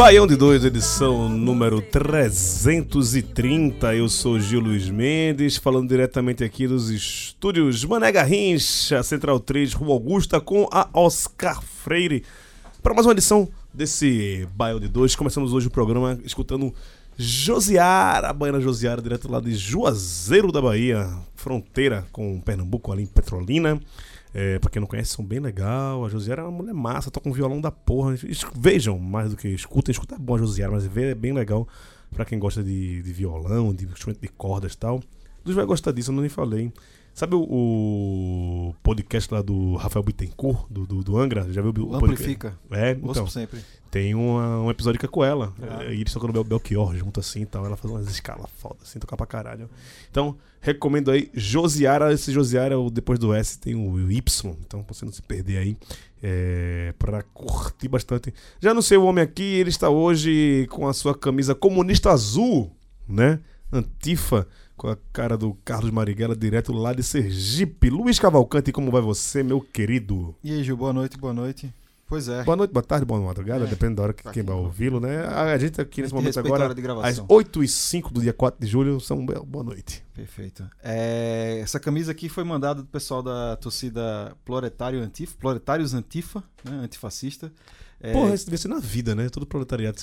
Baião de 2, edição número 330. Eu sou Gil Luiz Mendes, falando diretamente aqui dos estúdios Mané Garrincha, Central 3, Rua Augusta, com a Oscar Freire, para mais uma edição desse Baião de 2. Começamos hoje o programa escutando Josiara, a baiana Josiara, direto lá de Juazeiro da Bahia, fronteira com Pernambuco, ali em Petrolina. É, pra quem não conhece, são bem legal. A Josiara é uma mulher massa, toca um violão da porra. Vejam mais do que escutem. Escuta é bom a Josiara, mas ver é bem legal pra quem gosta de, de violão, de instrumento de cordas e tal. Luz vai gostar disso, eu não nem falei. Sabe o, o podcast lá do Rafael Bittencourt, do, do, do Angra? Já viu o podcast? Amplifica. É, Ouço então. por sempre. Tem uma- um episódio que é com ela. Ah. É, E eles tocam no Bel Belchior junto assim então Ela faz umas escalas foda, assim, tocar pra caralho. Então, recomendo aí Josiara. Esse Josiara, o- depois do S, tem o Y. Então, pra você não se perder aí. É, pra curtir bastante. Já não sei o homem aqui, ele está hoje com a sua camisa comunista azul, né? Antifa, com a cara do Carlos Marighella, direto lá de Sergipe. Luiz Cavalcante, como vai você, meu querido? E aí, Gil, boa noite, boa noite. Pois é. Boa noite, boa tarde, boa madrugada, É, depende da hora que tá quem vai né? ouvi-lo, né? A, gente aqui nesse momento agora, às 8 e 05 do dia 4 de julho, são boa noite. Perfeito. É, essa camisa aqui foi mandada do pessoal da torcida Proletário Antifa, Proletários Antifa, né, antifascista. É, Porra, isso devia ser na vida, né? Todo proletariado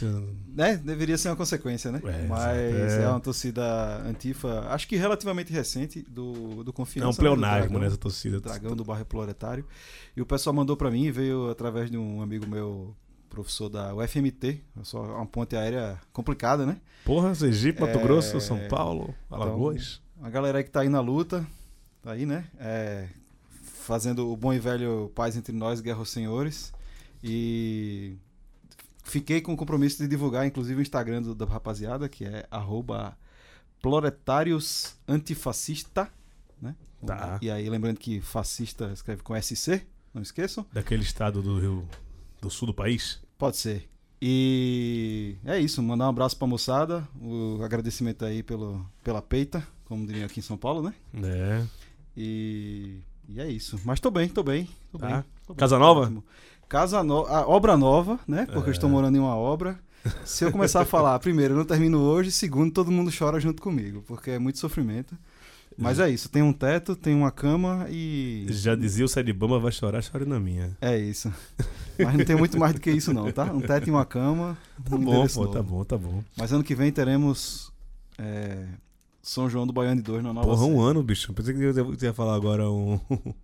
né, deveria ser uma consequência, né? É, Mas é. é. uma torcida antifa, acho que relativamente recente, do, do É Confiança. um né, do pleonasmo nessa torcida. Dragão do bairro Proletário. E o pessoal mandou pra mim, veio através de um amigo meu, professor da UFMT, só uma ponte aérea complicada, né? Porra, Sergipe, Mato É, Grosso, São Paulo, Alagoas. A galera aí que tá aí na luta, tá aí, né? É, fazendo o bom e velho paz entre nós, guerra aos senhores. E fiquei com o compromisso de divulgar, inclusive, o Instagram do- da rapaziada, que é arroba Proletários Antifascista, né? Tá. E aí, lembrando que fascista escreve com SC, não esqueçam. Daquele estado do Rio do sul do país. Pode ser. E é isso, mandar um abraço pra moçada, o agradecimento aí pelo, pela peita, como diriam aqui em São Paulo, né? É. E, e é isso. Mas tô bem, tô bem. Tô Tá. bem, tô bem, Casa tô nova? ótimo. Casa nova, obra nova, né? Porque eu estou É. morando em uma obra. Se eu começar a falar, primeiro, eu não termino hoje, segundo, todo mundo chora junto comigo, porque é muito sofrimento. Mas é isso, tem um teto, tem uma cama e. Já dizia o Bamba vai chorar, chore na minha. É isso. Mas não tem muito mais do que isso, não, tá? Um teto e uma cama. Tá um bom, pô, tá bom, tá bom. Mas ano que vem teremos é, São João do Baiano de 2 na nova Porra, um sede. ano, bicho. Pensei que você ia falar agora um.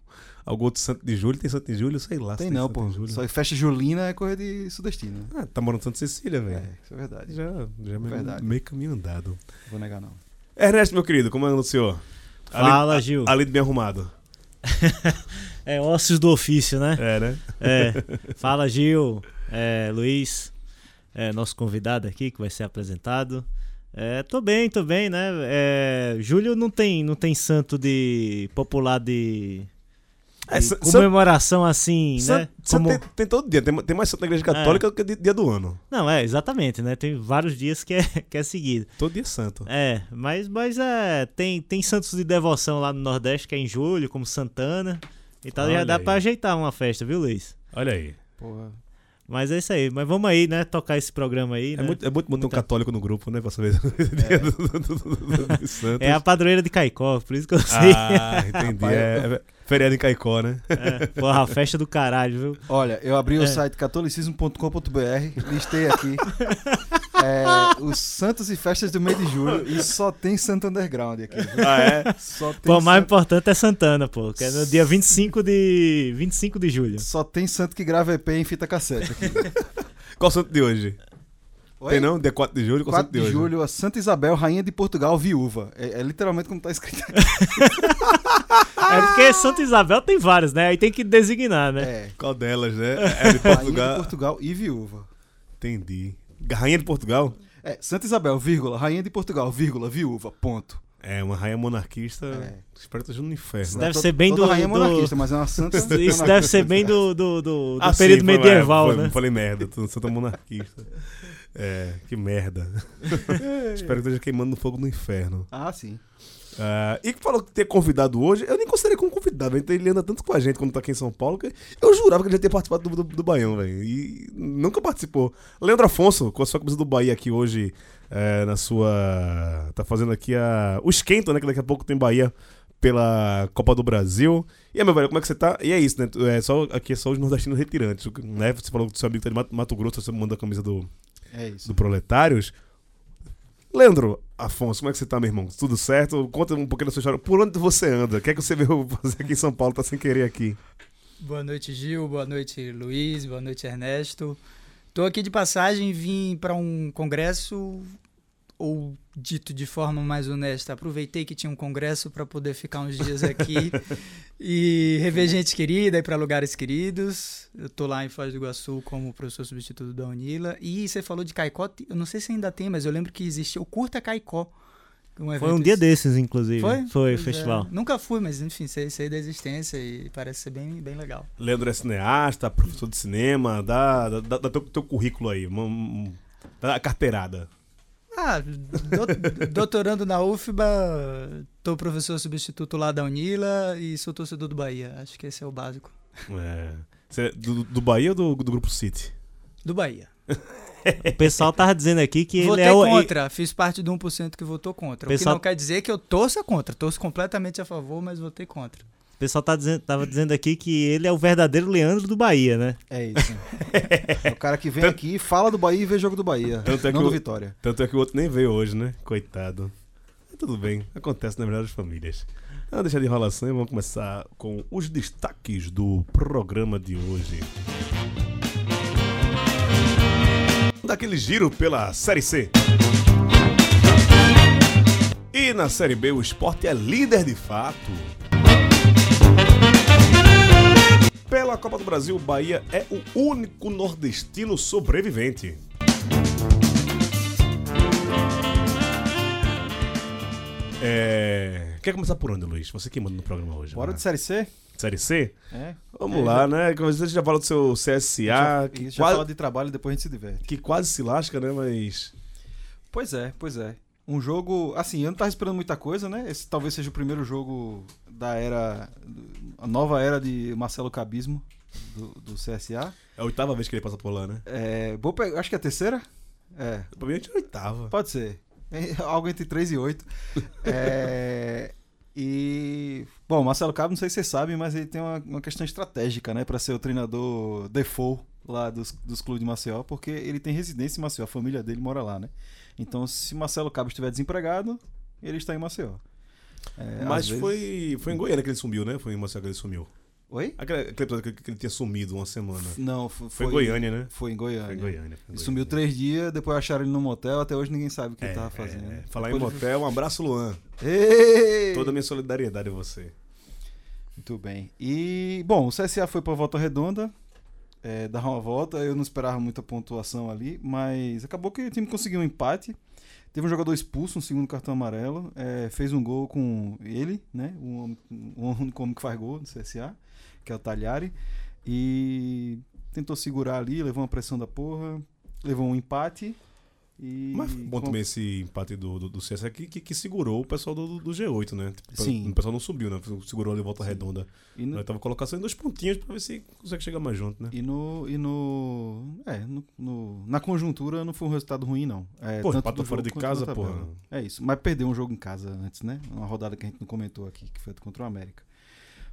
Algum outro Santo de Julho. Tem Santo de Julho? Sei lá. se Tem não, pô. Só festa julina é coisa de sudestina. né? Ah, tá morando em Santa Cecília, velho. É, isso é verdade. Já, já meio, Verdade. meio caminho andado. Vou negar, não. Ernesto, meu querido, como anda o senhor? Fala, Ali- Gil. Além de bem arrumado. É ossos do ofício, né? É, né? É. Fala, Gil. É, Luiz, é, nosso convidado aqui que vai ser apresentado. É, tô bem, tô bem, né? É, Júlio não tem, não tem santo de popular de, É, de san- comemoração assim, san- né? san- Como- tem, tem todo dia. Tem, tem mais santo na igreja católica do que di- dia do ano. Não, é, exatamente, né? Tem vários dias que é, que é seguido. Todo dia é santo. É, mas, mas é, tem, tem santos de devoção lá no Nordeste, que é em julho, como Santana, Então Olha já dá aí. pra ajeitar uma festa, viu, Luiz? Olha aí. Porra. Mas é isso aí. Mas vamos aí, né? Tocar esse programa aí, É né? muito, é muito bom ter um católico no grupo, né? Pra saber do, do, do, Santos. É a padroeira de Caicó, por isso que eu sei. Ah, entendi. É, é feriado em Caicó, né? É, porra, a festa do caralho, viu? Olha, eu abri o É. site catolicismo.com.br, listei aqui é, os santos e festas do mês de julho e só tem Santo Underground aqui. viu? Ah, é? Só tem, Pô, o mais santo, importante é Santana, pô. Que é no dia 25 de, 25 de julho. só tem santo que grava EP em fita cassete aqui. Qual o santo de hoje? Oi? Tem não? Dia 4 de julho? Qual o 4 santo de, de, hoje? julho, a Santa Isabel, rainha de Portugal, viúva. É, é literalmente como tá escrito aqui. É porque Santa Isabel tem vários, né? Aí tem que designar, né? É, Qual delas, né? É de rainha de Portugal. Portugal e viúva. Entendi. Rainha de Portugal? É, Santa Isabel, vírgula, rainha de Portugal, vírgula, viúva, ponto. É, uma rainha monarquista. É. Espero que esteja no inferno. Deve To- ser bem do- rainha é do- monarquista, mas é uma santa Isso deve ser bem do, do, do, do Ah, período sim, foi- medieval, foi- né? Falei merda, tô santa monarquista. É, que merda. Espero que esteja queimando no fogo no inferno. Ah, sim. Ah, e que falou que ter convidado hoje, eu nem considerei como convidado, então ele anda tanto com a gente quando tá aqui em São Paulo, que eu jurava que ele já tinha participado do, do, do Baião, velho. E nunca participou. Leandro Afonso, com a sua camisa do Bahia aqui hoje, é, na sua. Tá fazendo aqui a, o esquento, né? Que daqui a pouco tem Bahia pela Copa do Brasil. E aí, meu velho, como é que você tá? E é isso, né? É só, aqui é só os nordestinos retirantes, né? Você falou que seu amigo tá de Mato, Mato Grosso, você mandou a camisa do, É do Proletários. Leandro Afonso, como é que você tá, meu irmão? Tudo certo? Conta um pouquinho da sua história. Por onde você anda? O que é que você veio fazer aqui em São Paulo? Tá sem querer aqui. Boa noite, Gil. Boa noite, Luiz. Boa noite, Ernesto. Tô aqui de passagem, vim para um congresso, ou dito de forma mais honesta, aproveitei que tinha um congresso para poder ficar uns dias aqui e rever gente querida, ir para lugares queridos. Eu tô lá em Foz do Iguaçu como professor substituto da Unila. E você falou de Caicó, eu não sei se ainda tem, mas eu lembro que existia o Curta Caicó. Foi um dia esse- desses, inclusive. Foi? Foi, Pois é. festival. Nunca fui, mas enfim, sei, sei da existência e parece ser bem, bem legal. Leandro é cineasta, professor de cinema. Dá, dá, dá teu, teu currículo aí. uma- um- Dá a carteirada. Ah, do- doutorando na UFBA, tô professor substituto lá da Unila e sou torcedor do Bahia. Acho que esse é o básico. É. Você é do, do Bahia ou do, do Grupo City? Do Bahia. O pessoal tava dizendo aqui que Votei ele é o. contra, fiz parte do 1% que votou contra. O que Pessoal- não quer dizer que eu torça contra. Torço completamente a favor, mas votei contra. O pessoal tá dizendo, tava dizendo aqui que ele é o verdadeiro Leandro do Bahia, né? É isso. É o cara que vem aqui, fala do Bahia e vê jogo do Bahia. Tanto é não que do o- Vitória. Tanto é que o outro nem veio hoje, né? Coitado. Mas tudo bem, acontece nas melhores famílias. Não deixa de enrolação e vamos começar com os destaques do programa de hoje. Daquele giro pela Série C. E na Série B o esporte é líder de fato. Pela Copa do Brasil, o Bahia é o único nordestino sobrevivente. É... Quer começar por onde, Luiz? Você que manda no programa hoje. Bora né? de Série C? Série C? É. Vamos É, lá, né? Como Você já fala do seu CSA, já, que, isso, já quase, fala de trabalho e depois a gente se diverte. que quase se lasca, né? Mas. Pois é, pois é. Um jogo, assim, eu não tava esperando muita coisa, né? Esse talvez seja o primeiro jogo da era, a nova era de Marcelo Cabismo, do, do CSA. É a oitava vez que ele passa por lá, né? É, vou pegar, acho que é a terceira? É, Pra mim, é a oitava. pode ser. É algo entre 3 e 8. É, e, bom, Marcelo Cabo, não sei se vocês sabem, mas ele tem uma, uma questão estratégica, né? Pra ser o treinador default lá dos, dos clubes de Maceió, porque ele tem residência em Maceió, a família dele mora lá, né? Então, se Marcelo Cabo estiver desempregado, ele está em Maceió. É, Mas vezes- foi, foi em Goiânia que ele sumiu, né? Foi em Maceió que ele sumiu. Oi? Aquele, aquele episódio que, ele tinha sumido uma semana. Não, foi, Foi em Goiânia, né? Foi em Goiânia. Foi em Goiânia. foi em Ele Goiânia. sumiu três dias, depois acharam ele no motel, até hoje ninguém sabe o que É, ele tava fazendo. é, falar em Depois ele- motel, um abraço, Luan. Ei! Toda a minha solidariedade a você. Muito bem. E, bom, o CSA foi pra volta redonda, é, dar uma volta. Eu não esperava muita pontuação ali, mas acabou que o time conseguiu um empate. Teve um jogador expulso, um segundo cartão amarelo. é, fez um gol com ele, né? Um, um único homem que faz gol no CSA, que é o Talhari. E tentou segurar ali, levou uma pressão da porra, levou um empate. E Mas foi bom também esse empate do, do, do CSA que, que, que segurou o pessoal do, do G8, né? Tipo, Sim. O pessoal não subiu, né? Segurou ali volta redonda. E no, tava colocando dois pontinhos pra ver se consegue chegar mais junto, né? e no, e no, é, no, no- na conjuntura não foi um resultado ruim, não. É, Pô, empatou fora de casa, porra. É isso. Mas perdeu um jogo em casa antes, né? Uma rodada que a gente não comentou aqui, que foi contra o América.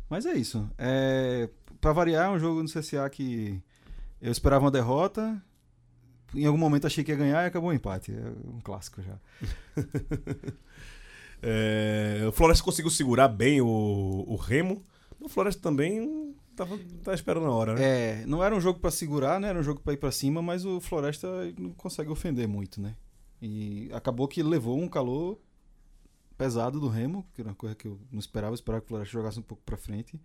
Mas é isso. É, pra variar, é um jogo no CSA que eu esperava uma derrota. Em algum momento achei que ia ganhar e acabou o empate. É um clássico já. É, o Floresta conseguiu segurar bem o, o Remo. O Floresta também tava, tava esperando a hora, né? É, não era um jogo pra segurar, né? Era um jogo pra ir pra cima, mas o Floresta não consegue ofender muito, né? E acabou que levou um calor pesado do Remo, que era uma coisa que eu não esperava, eu esperava que o Floresta jogasse um pouco pra frente.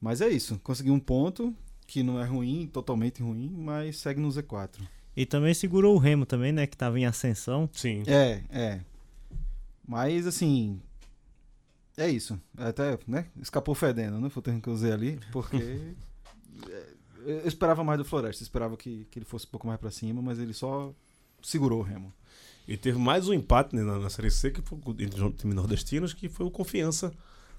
Mas é isso, conseguiu um ponto que não é ruim, totalmente ruim, mas segue no Z4. E também segurou o Remo também, né? Que tava em ascensão. Sim. É, é. Mas assim, é isso. Até, né? Escapou fedendo, né? Foi o termo que eu usei ali, porque é, eu esperava mais do Floresta, esperava que, que ele fosse um pouco mais pra cima, mas ele só segurou o Remo. E teve mais um empate né, na, na Série C que foi entre os times nordestinos, que foi o Confiança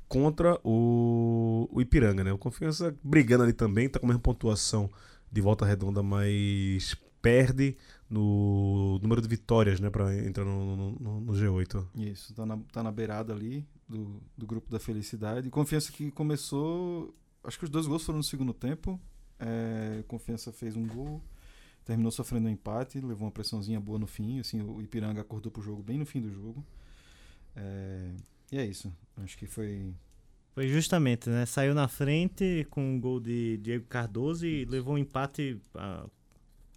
contra o, o Ipiranga, né? O Confiança brigando ali também, tá com a mesma pontuação de volta redonda, mas perde no número de vitórias, né? Pra entrar no, no- no- no G8. Isso, tá na, tá na beirada ali do, do grupo da felicidade. Confiança que começou. Acho que os dois gols foram no segundo tempo. É, Confiança fez um gol, terminou sofrendo um empate, levou uma pressãozinha boa no fim. Assim, o Ipiranga acordou pro jogo bem no fim do jogo. É, e é isso. Acho que foi. Foi justamente, né? Saiu na frente com um gol de Diego Cardoso e levou um empate ah,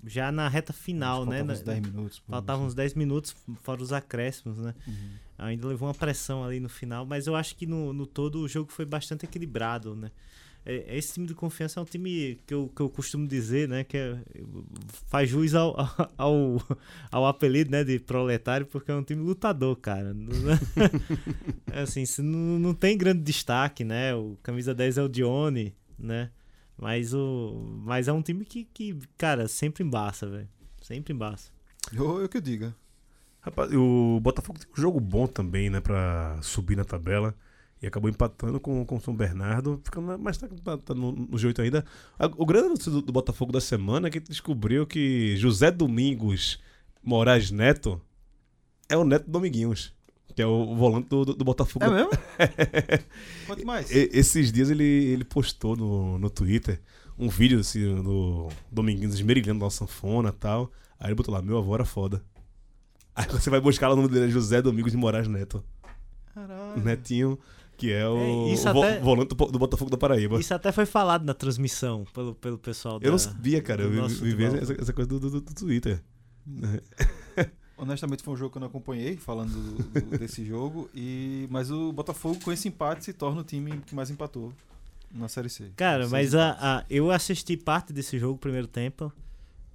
já na reta final, né? faltavam Na- uns 10 minutos. Faltavam uns 10 minutos, fora os acréscimos, né? Uhum. Ainda levou uma pressão ali no final, mas eu acho que no, no todo o jogo foi bastante equilibrado, né? É- Esse time de confiança é um time que eu, que eu costumo dizer, né? Que é- faz jus ao, ao, ao apelido né, de proletário, porque é um time lutador, cara. É assim, não, não tem grande destaque, né? O camisa 10 é o Dione, né? Mas, o, mas é um time que, que cara, sempre embaça, velho. Sempre embaça. Eu, eu que diga. Rapaz, o Botafogo tem um jogo bom também, né? Pra subir na tabela. E acabou empatando com, com o São Bernardo, ficando na- mas tá, tá- tá no, no G8 ainda. A- o grande notícia do, do Botafogo da semana é que descobriu que José Domingos Moraes Neto é o neto do Dominguinhos, que é o volante do, do, do Botafogo. É mesmo? Quanto mais? E- esses dias ele, ele postou no, no Twitter um vídeo assim, do Dominguinhos esmerilhando na sanfona e tal. Aí ele botou lá, meu avô era foda. Aí você vai buscar lá o nome dele, é José Domingos de Moraes Neto. Caralho. Netinho, que é o, É, isso o vo- até- volante do, do Botafogo da Paraíba. Isso até foi falado na transmissão pelo, pelo pessoal da, eu não sabia, cara. Eu vi, vi essa, essa coisa do, do- do Twitter. Honestamente foi um jogo que eu não acompanhei, falando do- do- desse jogo. E, mas o Botafogo, com esse empate, se torna o time que mais empatou na Série C. Cara, mas a, a- eu assisti parte desse jogo primeiro tempo.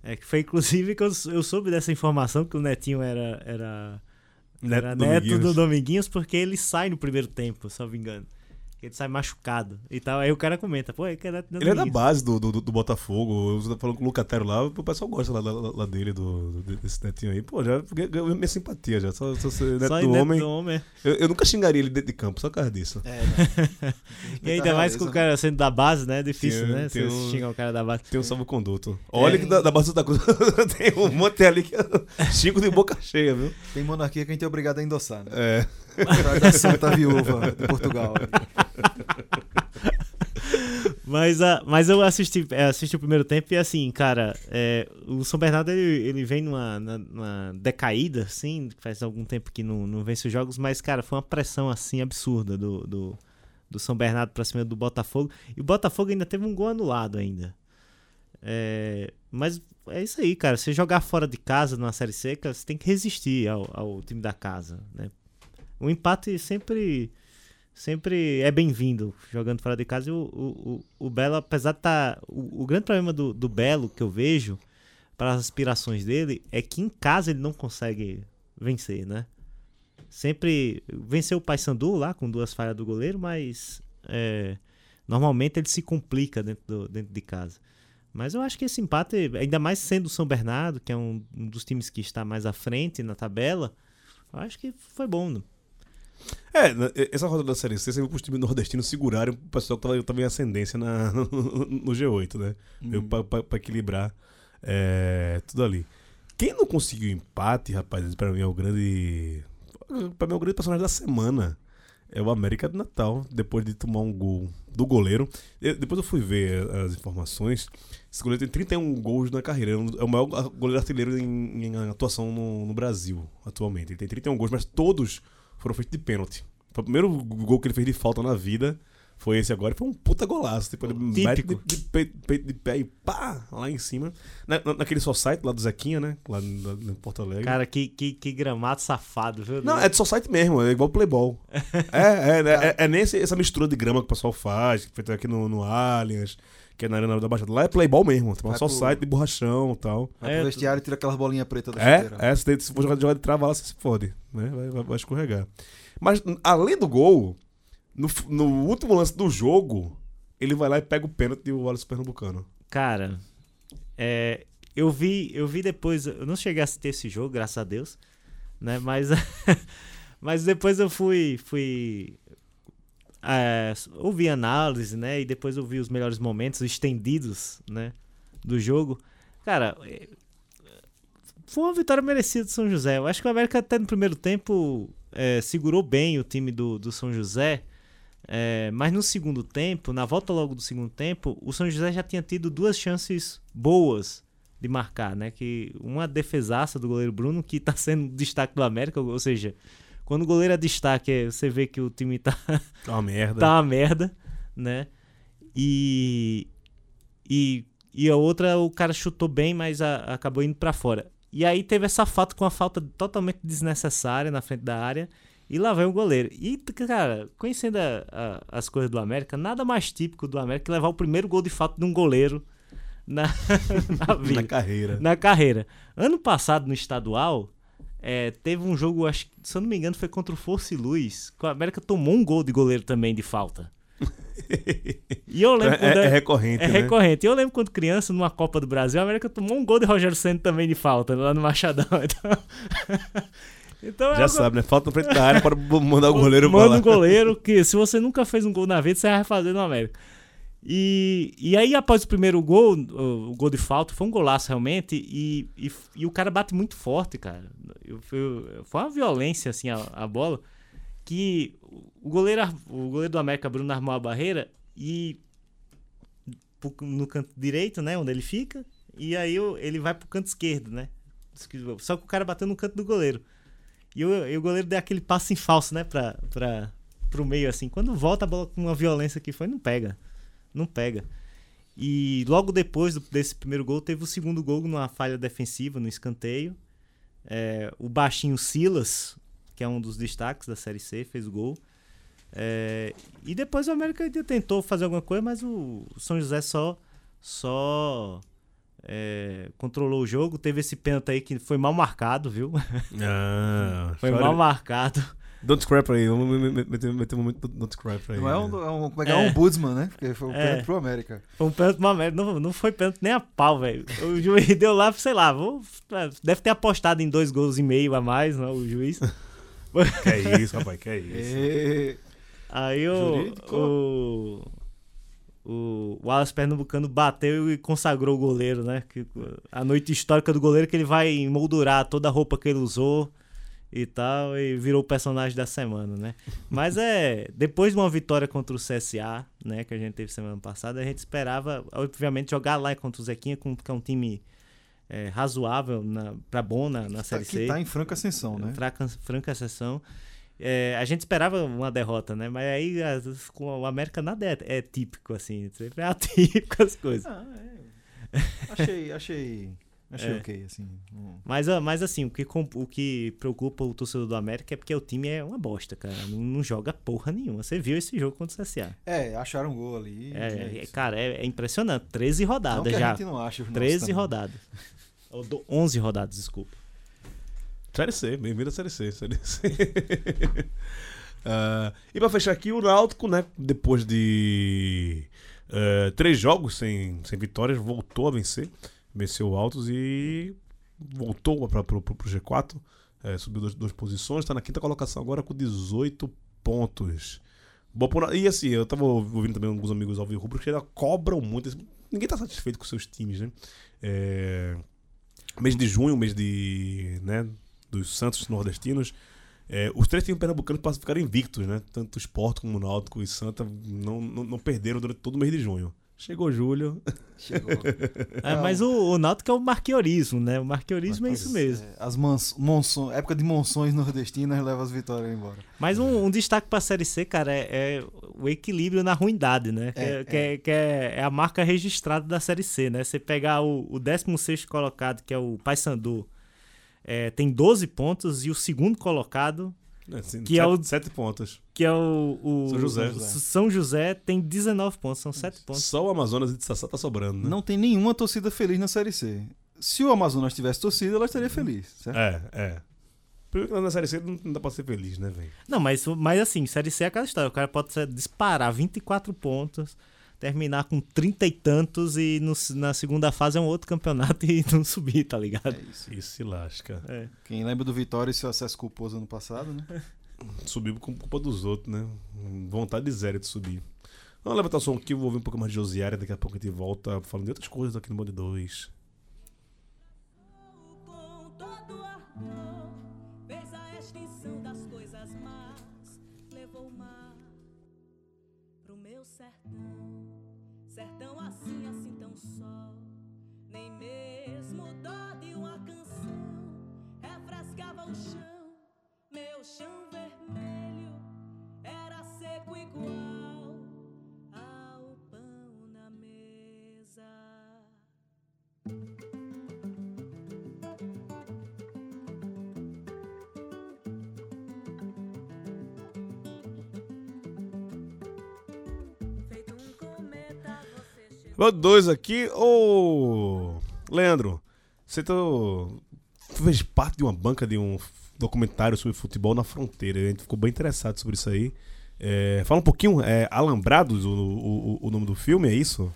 É que foi inclusive que eu, eu soube dessa informação que o Netinho era, era, Neto era Dominguinhos. neto do Dominguinhos porque ele sai no primeiro tempo, se não me engano. Ele sai machucado e tal. Aí o cara comenta, pô, do Ele é da base do, do, do Botafogo. Eu tô falando com o Lucatero lá, o pessoal gosta lá, lá, lá dele, do, desse netinho aí. Pô, já ganhou minha simpatia já. Só, só ser neto Só do neto homem. do homem. Eu, eu nunca xingaria ele dentro de campo, só por causa disso. É, né? E ainda mais com o cara sendo da base, né? É difícil, Tem- né? tem Você um- xingar o cara da base. Tem um salvo-conduto. Olha É. que da, da base da cruz tem um monte ali que eu xingo de boca cheia, viu? Tem monarquia que a gente é obrigado a endossar, né? É. Pra dar Santa Viúva de Portugal. Mas, a, mas eu assisti, é, assisti o primeiro tempo e assim, cara, é, o São Bernardo ele, ele vem numa, numa decaída, assim, faz algum tempo que não, não vence os jogos, mas, cara, foi uma pressão assim absurda do, do, do São Bernardo pra cima do Botafogo. E o Botafogo ainda teve um gol anulado ainda. É, mas é isso aí, cara. Você jogar fora de casa numa série seca, você tem que resistir ao, ao time da casa, né? O empate sempre sempre é bem-vindo jogando fora de casa. E o, o, o, Belo, apesar de estar. o, o grande problema do, do Belo que eu vejo para as aspirações dele é que em casa ele não consegue vencer, né? Sempre venceu o Paysandu lá com duas falhas do goleiro, mas é, normalmente ele se complica dentro, do- dentro de casa. Mas eu acho que esse empate, ainda mais sendo o São Bernardo, que é um, um dos times que está mais à frente na tabela, eu acho que foi bom. né? É, na- essa roda da Série C serviu para os times nordestinos segurarem o pessoal que tava, tava em ascendência na, no G8, né? Pra- pra equilibrar é, tudo ali. Quem não conseguiu empate, rapaz, pra mim é o grande. Pra mim é o grande personagem da semana. É o América do Natal, depois de tomar um gol do goleiro. Eu- depois eu fui ver as informações. Esse goleiro tem 31 gols na carreira. É É o maior goleiro artilheiro em, em atuação no, no Brasil, atualmente. Ele tem 31 gols, mas todos foram feitos de pênalti. Foi o primeiro gol que ele fez de falta na vida. Foi esse agora. Foi um puta golaço. Tipo, ele mete de, de, peito, peito de pé e pá, lá em cima. Na, na- naquele só site lá do Zequinha, né? Lá em, Porto Alegre. Cara, que, que, que gramado safado, viu? Não, é de só site mesmo, é igual Playball. é, é, né, é, é nem esse- essa mistura de grama que o pessoal faz, que feito aqui no, no Allianz, que é na Arena da Baixada. Lá é Playball mesmo, tipo, é só pro- site de borrachão e tal. Vai É, pro vestiário e tira aquelas bolinhas pretas da É, chuteira. é se, tem- se for jogar, jogar de trava lá, você se fode, né? Vai, vai- vai escorregar. Mas, além do gol, no, no último lance do jogo, ele vai lá e pega o pênalti do Wallace Pernambucano. Cara, é, eu vi, eu vi depois, eu não cheguei a assistir esse jogo, graças a Deus, né? Mas, mas depois eu fui, fui é, ouvi análise, né? E depois eu vi os melhores momentos estendidos, né? Do jogo. Cara, é, foi uma vitória merecida do São José. Eu acho que o América até no primeiro tempo é, segurou bem o time do, do São José. É, mas no segundo tempo, na volta logo do segundo tempo, o São José já tinha tido duas chances boas de marcar, né? Que uma defesaça do goleiro Bruno, que tá sendo destaque do América, ou seja, quando o goleiro é destaque, é- você vê que o time tá, Tá uma merda. tá uma merda, né? E, e, e a outra, o cara chutou bem, mas a- acabou indo pra fora. E aí teve essa falta com uma falta totalmente desnecessária na frente da área. E lá vem o goleiro. E, cara, conhecendo a- a- as coisas do América, nada mais típico do América que levar o primeiro gol de falta de um goleiro na, na vida na carreira. na carreira. Ano passado, no estadual, é, teve um jogo, acho, se eu não me engano, foi contra o Força e Luz, que o América tomou um gol de goleiro também de falta. E eu lembro É, é recorrente, é né? recorrente. Eu lembro quando criança, numa Copa do Brasil, a América tomou um gol de Rogério Senna também de falta, lá no Machadão. Então, então é Já algo- sabe, né? Falta na frente da área para mandar o goleiro pra Manda lá. um goleiro que se você nunca fez um gol na vida, você vai fazer no América. E, e aí, após o primeiro gol, o, gol de falta, foi um golaço realmente, e, e, e o cara bate muito forte, cara. Eu- eu- foi uma violência, assim, a, a bola, que o goleiro, o goleiro do América, Bruno, armou a barreira e no canto direito, né, onde ele fica, e aí ele vai pro canto esquerdo, né? Só que o cara bateu no canto do goleiro. E o, e o goleiro deu aquele passe em falso, né? Pra, pra, pro meio, assim. Quando volta a bola com uma violência que foi, não pega. Não pega. E logo depois do- desse primeiro gol, teve o segundo gol numa falha defensiva, no escanteio. É, o baixinho Silas, que é um dos destaques da Série C, fez o gol. É, e depois o América ainda tentou fazer alguma coisa, mas o São José só, só é, controlou o jogo. Teve esse pênalti aí que foi mal marcado, viu? Ah, Foi mal marcado. Don't scrap aí, vamos me- me- meter meter um momento do Don't scrap aí. Não é um, né? é um, como é que é? um Budsman, né? Porque foi um É. pênalti pro América. Foi um pênalti uma merda. Não, não foi pênalti nem a pau, velho. O juiz deu lá, sei lá, vou, deve ter apostado em dois gols e meio a mais, não, o juiz. Que é isso, rapaz, que é isso. E... Aí o, Jurídico. o, o Wallace Pernambucano bateu e consagrou o goleiro, né? Que, a noite histórica do goleiro que ele vai emoldurar toda a roupa que ele usou e tal, e virou o personagem da semana, né? Mas é, depois de uma vitória contra o CSA, né, que a gente teve semana passada, a gente esperava, obviamente, jogar lá contra o Zequinha, com- que é um time é, razoável na, pra bom na, na Tá, Série que C. tá em franca ascensão, né? Franca, franca exceção. É, a gente esperava uma derrota, né? Mas aí as- com o América nada é, é típico, assim. Sempre é atípico as coisas. Ah, é. Achei, achei. Achei É. ok, assim. Hum. Mas, ah, mas assim, o que, o que preocupa o torcedor do América é porque o time é uma bosta, cara. Não, não joga porra nenhuma. Você viu esse jogo contra o CSA. É, acharam um gol ali. É, é é, cara, é, é impressionante. 13 Não rodadas que a já. gente não acha os nossos 13 também. rodadas. Ou do- 11 rodadas, desculpa. Série C, bem-vindo à Série C. Série C. Ah, e pra fechar aqui, o Náutico, né? Depois de É, três jogos sem, sem vitórias, voltou a vencer. Venceu o Altos e voltou para o G4. É, subiu duas, duas posições, está na quinta colocação agora com 18 pontos. E assim, eu tava ouvindo também alguns amigos alvirrubros que ainda cobram muito. Ninguém tá satisfeito com seus times, né? É, mês de junho, mês de. né? Dos Santos nordestinos. é, os três times pernambucanos ficaram invictos, né? Tanto o Sport como o Náutico e Santa não, não, não perderam durante todo o mês de junho. Chegou julho. Chegou. É, mas o, o Náutico é o marquiorismo, né? O marquiorismo é isso mesmo. É, as monções, época de monções nordestinas leva as vitórias embora. Mas um, um destaque pra Série C, cara, é, é o equilíbrio na ruindade, né? Que, É, é, que é- que é- é a marca registrada da Série C, né? Você pegar o, o 16 colocado, que é o Paysandu, é, tem 12 pontos, e o segundo colocado, Assim, Que sete, é o- sete pontos. que é o, o- São José. o São José, tem 19 pontos, são 7 pontos. Só o Amazonas e de Sassá tá sobrando, né? Não tem nenhuma torcida feliz na Série C. Se o Amazonas tivesse torcida, ela estaria feliz, certo? É, é. Primeiro que na Série C não dá pra ser feliz, né, velho? Não, mas, mas assim, Série C é aquela história. O cara pode ser- disparar 24 pontos, terminar com 30 e tantos e no- na segunda fase é um outro campeonato e não subir, tá ligado? É isso. Isso se lasca. É. Quem lembra do Vitória e seu acesso culposo ano passado, né? Subiu com culpa dos outros, né? Vontade zero de subir. Vamos levantar o som aqui, vou ouvir um pouco mais de Josiária, daqui a pouco a gente volta falando de outras coisas aqui no Bode 2. Com todo chão. Meu chão vermelho era seco igual ao pão na mesa. Bode 2 aqui. Ô. Leandro, você tá- fez parte de uma banca de um documentário sobre futebol na fronteira. A gente ficou bem interessado sobre isso aí. É, fala um pouquinho, é Alambrados o, o, o nome do filme, é isso?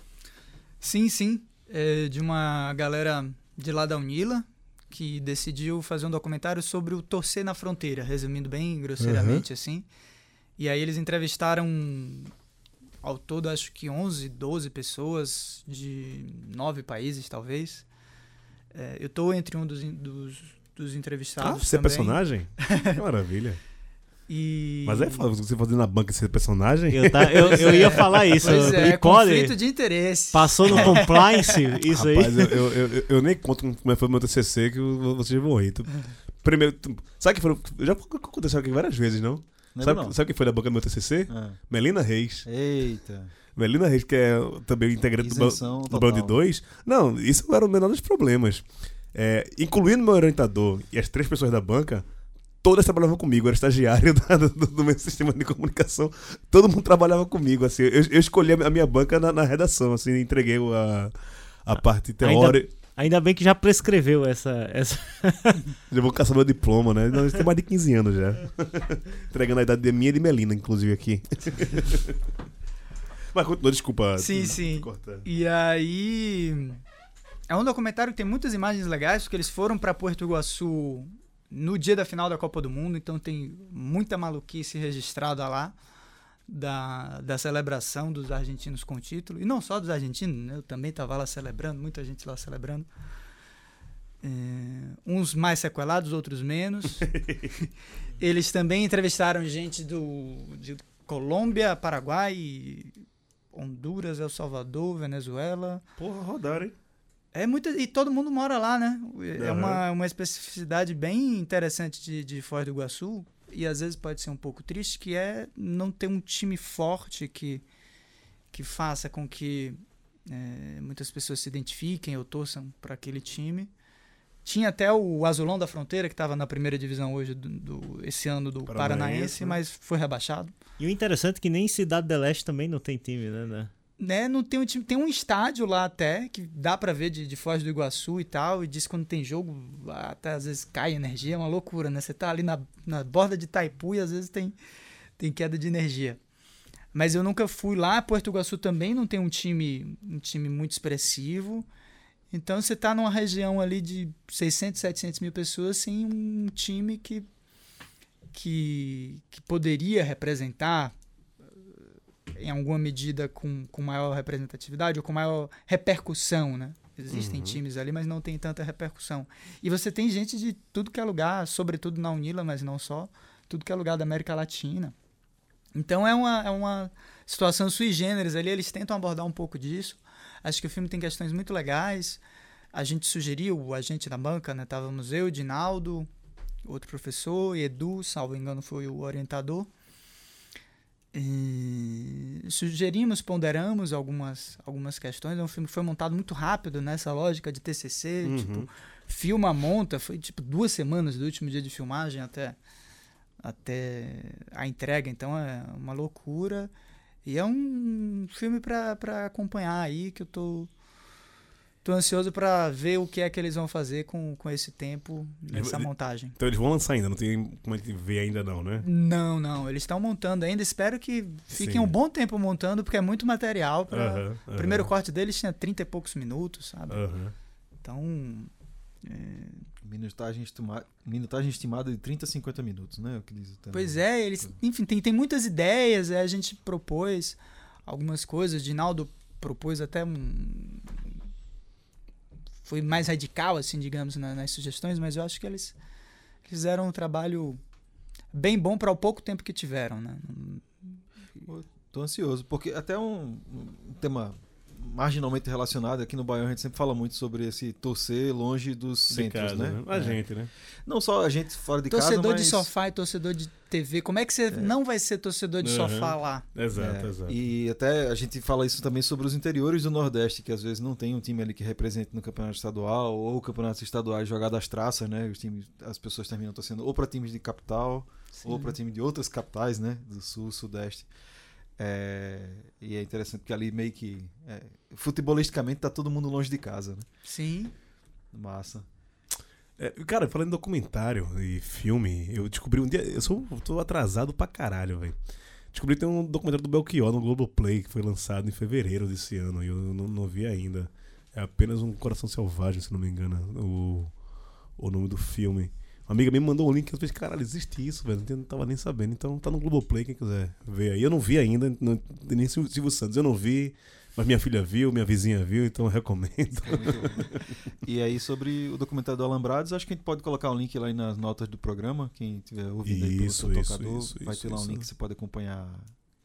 Sim, sim. É de uma galera de lá da Unila que decidiu fazer um documentário sobre o torcer na fronteira, resumindo bem grosseiramente assim. E aí eles entrevistaram ao todo acho que 11, 12 pessoas de nove países talvez. É, eu tô entre um dos, dos, dos Ah, entrevistados você é também. personagem? que maravilha. E... Mas é foda você fazendo na banca ser personagem. Eu, tá- eu, eu ia falar isso. Pois é, pode. conflito de interesse. Passou no compliance, isso aí. Rapaz, eu, eu, eu, eu nem conto como é que foi o meu TCC que eu- vocês vão rir. Tu- Primeiro, tu- sabe que foi. Já aconteceu aqui várias vezes, não? Lembra Sabe, não? sabe quem foi da banca do meu TCC? Ah. Melina Reis. Eita. Melina Reis, que é também integrante do, Isenção ba- do. Band 2. Não, isso era o menor dos problemas. É, incluindo meu orientador e as três pessoas da banca, todas trabalhavam comigo. Era estagiário da- do, do meu sistema de comunicação. Todo mundo trabalhava comigo. Assim, eu, eu escolhi a minha banca na, na redação. Assim, entreguei o- a, a parte teórica. Ainda bem que já prescreveu essa. essa... Já vou caçar meu diploma, né? Não, tem mais de 15 anos já. Entregando a idade de minha e de Melina, inclusive, aqui. Mas continua, desculpa. Sim, sim. E aí. É um documentário que tem muitas imagens legais, porque eles foram para Porto Iguaçu no dia da final da Copa do Mundo, então tem muita maluquice registrada lá da, da celebração dos argentinos com o título. E não só dos argentinos, né? eu também estava lá celebrando, muita gente lá celebrando. É, uns mais sequelados, outros menos. Eles também entrevistaram gente do, de Colômbia, Paraguai, Honduras, El Salvador, Venezuela. Porra, rodaram, hein? É muita, e todo mundo mora lá, né? É uma, uma especificidade bem interessante de, de Foz do Iguaçu, e às vezes pode ser um pouco triste, que é não ter um time forte que, que faça com que é, muitas pessoas se identifiquem ou torçam para aquele time. Tinha até o Azulão da Fronteira, que estava na primeira divisão hoje, do, do- esse ano do Paranaense, Paranaense, né? mas foi rebaixado. E o interessante é que nem Cidade del Leste também não tem time, né? né? né, não tem um time, tem um estádio lá até que dá pra ver de, de Foz do Iguaçu e tal, e diz que quando tem jogo, até às vezes cai energia, é uma loucura, né? Você tá ali na, na borda de Taipu e às vezes tem, tem queda de energia. Mas eu nunca fui lá. Porto Iguaçu também não tem um time, um time muito expressivo. Então você está numa região ali de 600, 700 mil pessoas sem um time que, que, que poderia representar eh, em alguma medida com, com maior representatividade ou com maior repercussão, né? Existem Uhum. times ali, mas não tem tanta repercussão. E você tem gente de tudo que é lugar, sobretudo na Unila, mas não só, tudo que é lugar da América Latina. Então é uma, é uma situação sui generis ali, eles tentam abordar um pouco disso. Acho que o filme tem questões muito legais. A gente sugeriu, a gente da banca, né? Estávamos eu, Dinaldo, outro professor, Edu, salvo engano, foi o orientador. E sugerimos, ponderamos algumas, algumas questões. É um filme que foi montado muito rápido nessa lógica de TCC. Uhum. Tipo, filma, monta. Foi tipo duas semanas do último dia de filmagem até, até a entrega. Então é uma loucura. E é um filme para acompanhar aí que eu tô, tô ansioso para ver o que é que eles vão fazer com, com esse tempo nessa montagem. Então eles vão lançar ainda, não tem como a gente ver ainda não, né? Não, não, eles estão montando ainda. Espero que fiquem Sim. um bom tempo montando, porque é muito material. Pra... Aham, O aham, primeiro corte deles tinha 30 e poucos minutos, sabe? aham. Então, Minutagem, estima... Minutagem estimada de 30 a 50 minutos, né? O que diz pois é, eles, enfim, tem, tem muitas ideias. é, a gente propôs algumas coisas. Dinaldo propôs até um. Foi mais radical, assim, digamos, na- nas sugestões, mas eu acho que eles fizeram um trabalho bem bom para o pouco tempo que tiveram, né? Tô ansioso, porque até um, um tema marginalmente relacionado, aqui no Baião a gente sempre fala muito sobre esse torcer longe dos De centros, casa, né? A É. gente, né? Não só a gente fora de torcedor casa, mas... de sofá e torcedor de TV. Como é que você não vai ser torcedor de Uhum. sofá lá? Exato, É, exato. E até a gente fala isso também sobre os interiores do Nordeste, que às vezes não tem um time ali que represente no campeonato estadual, ou campeonatos estaduais jogados às traças, né? Os times, as pessoas terminam torcendo ou para times de capital, ou para time de outras capitais, né? Do sul, sudeste. É, e é interessante porque ali meio que. é, futebolisticamente tá todo mundo longe de casa, né? Sim. Massa. É, cara, falando em documentário e filme, eu descobri um dia. Eu sou, tô atrasado pra caralho, velho. Descobri que tem um documentário do Belchior no Globoplay que foi lançado em fevereiro desse ano e eu não, não vi ainda. É apenas um Coração Selvagem, se não me engano, o, o nome do filme. Uma amiga me mandou um link e eu falei, caralho, existe isso, velho. Não tava nem sabendo. Então tá no Globoplay, quem quiser ver aí. Eu não vi ainda, não, nem Sil- Silvio Santos, eu não vi. Mas minha filha viu, minha vizinha viu, então eu recomendo. E aí, sobre o documentário do Alambrados, acho que a gente pode colocar o link lá nas notas do programa. Quem tiver ouvindo aí pelo Isso, seu isso, tocador, isso, vai isso, ter lá um isso. link que você pode acompanhar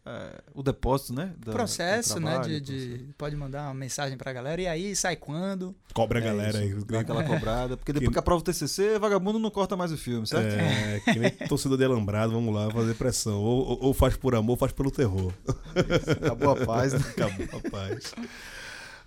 é, o depósito, né? da- do processo, né? trabalho, De, o processo. de- pode mandar uma mensagem pra galera. E aí, sai quando? Cobra a É galera isso, aí. Dá aquela cobrada. Porque depois Que- que aprova o TCC, vagabundo não corta mais o filme, certo? É, que nem torcedor de alambrado, vamos lá fazer pressão. Ou, ou- ou faz por amor, ou faz pelo terror. Acabou a paz, né? Acabou, rapaz.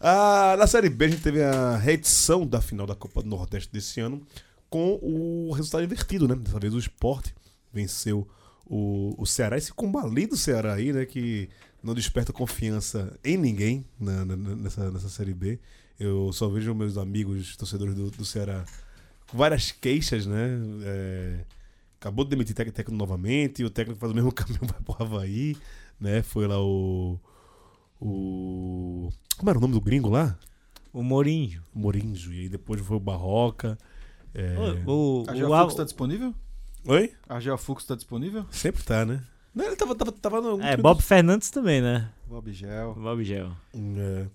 Ah, na Série B, a gente teve a reedição da final da Copa do Nordeste desse ano com o resultado invertido, né? Dessa vez o Sport venceu o, o Ceará, esse combalido Ceará aí, né? Que não desperta confiança em ninguém na- na- nessa, nessa Série B. Eu só vejo meus amigos torcedores do, do Ceará com várias queixas, né? É, acabou de demitir técnico, técnico novamente, e o técnico faz o mesmo caminho vai pro Havaí, né? Foi lá o. O. Como era o nome do gringo lá? O Mourinho. Morinjo. E aí depois foi o Barroca. é, O, o, A o, Al- tá disponível? Oi? A Geofux tá disponível? Sempre tá, né? Não, ele tava, tava, tava no. É, Bob Fernandes também, né? Bob Gel. Bob Gel. É.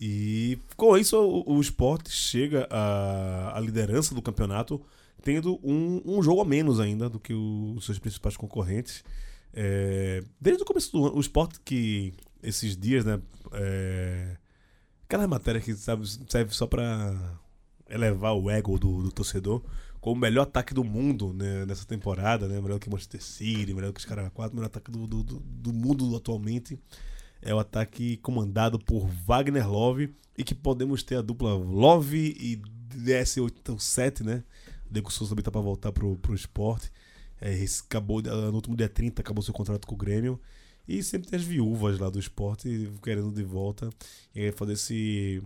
E com isso o, o esporte chega à, à liderança do campeonato, tendo um, um jogo a menos ainda do que o- os seus principais concorrentes. É, desde o começo do ano, o esporte que esses dias, né? É, aquela matéria que sabe, serve só pra elevar o ego do, do torcedor, com o melhor ataque do mundo né, nessa temporada, né? Melhor que Manchester City, melhor que os caras 4, melhor ataque do, do, do- do mundo atualmente é o ataque comandado por Wagner Love e que podemos ter a dupla Love e DS87, né? O Diego Souza também tá pra voltar pro, pro esporte. É, acabou, no último dia 30 acabou seu contrato com o Grêmio. E sempre tem as viúvas lá do esporte querendo de volta. E fazer esse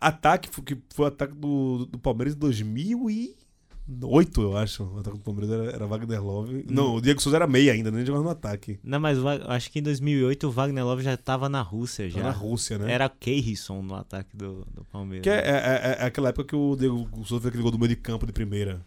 ataque, que foi o ataque do, do Palmeiras em 2000 e oito, eu acho. O ataque do Palmeiras era, era Wagner Love. Hum. Não, o Diego Souza era meia ainda, nem jogava no ataque. Não, mas acho que em 2008 o Wagner Love já tava na Rússia já. Já na Rússia, né? Era Keirson no ataque do, do Palmeiras. Que é, é- é- é aquela época que o Diego Souza fez aquele gol do meio de campo de primeira.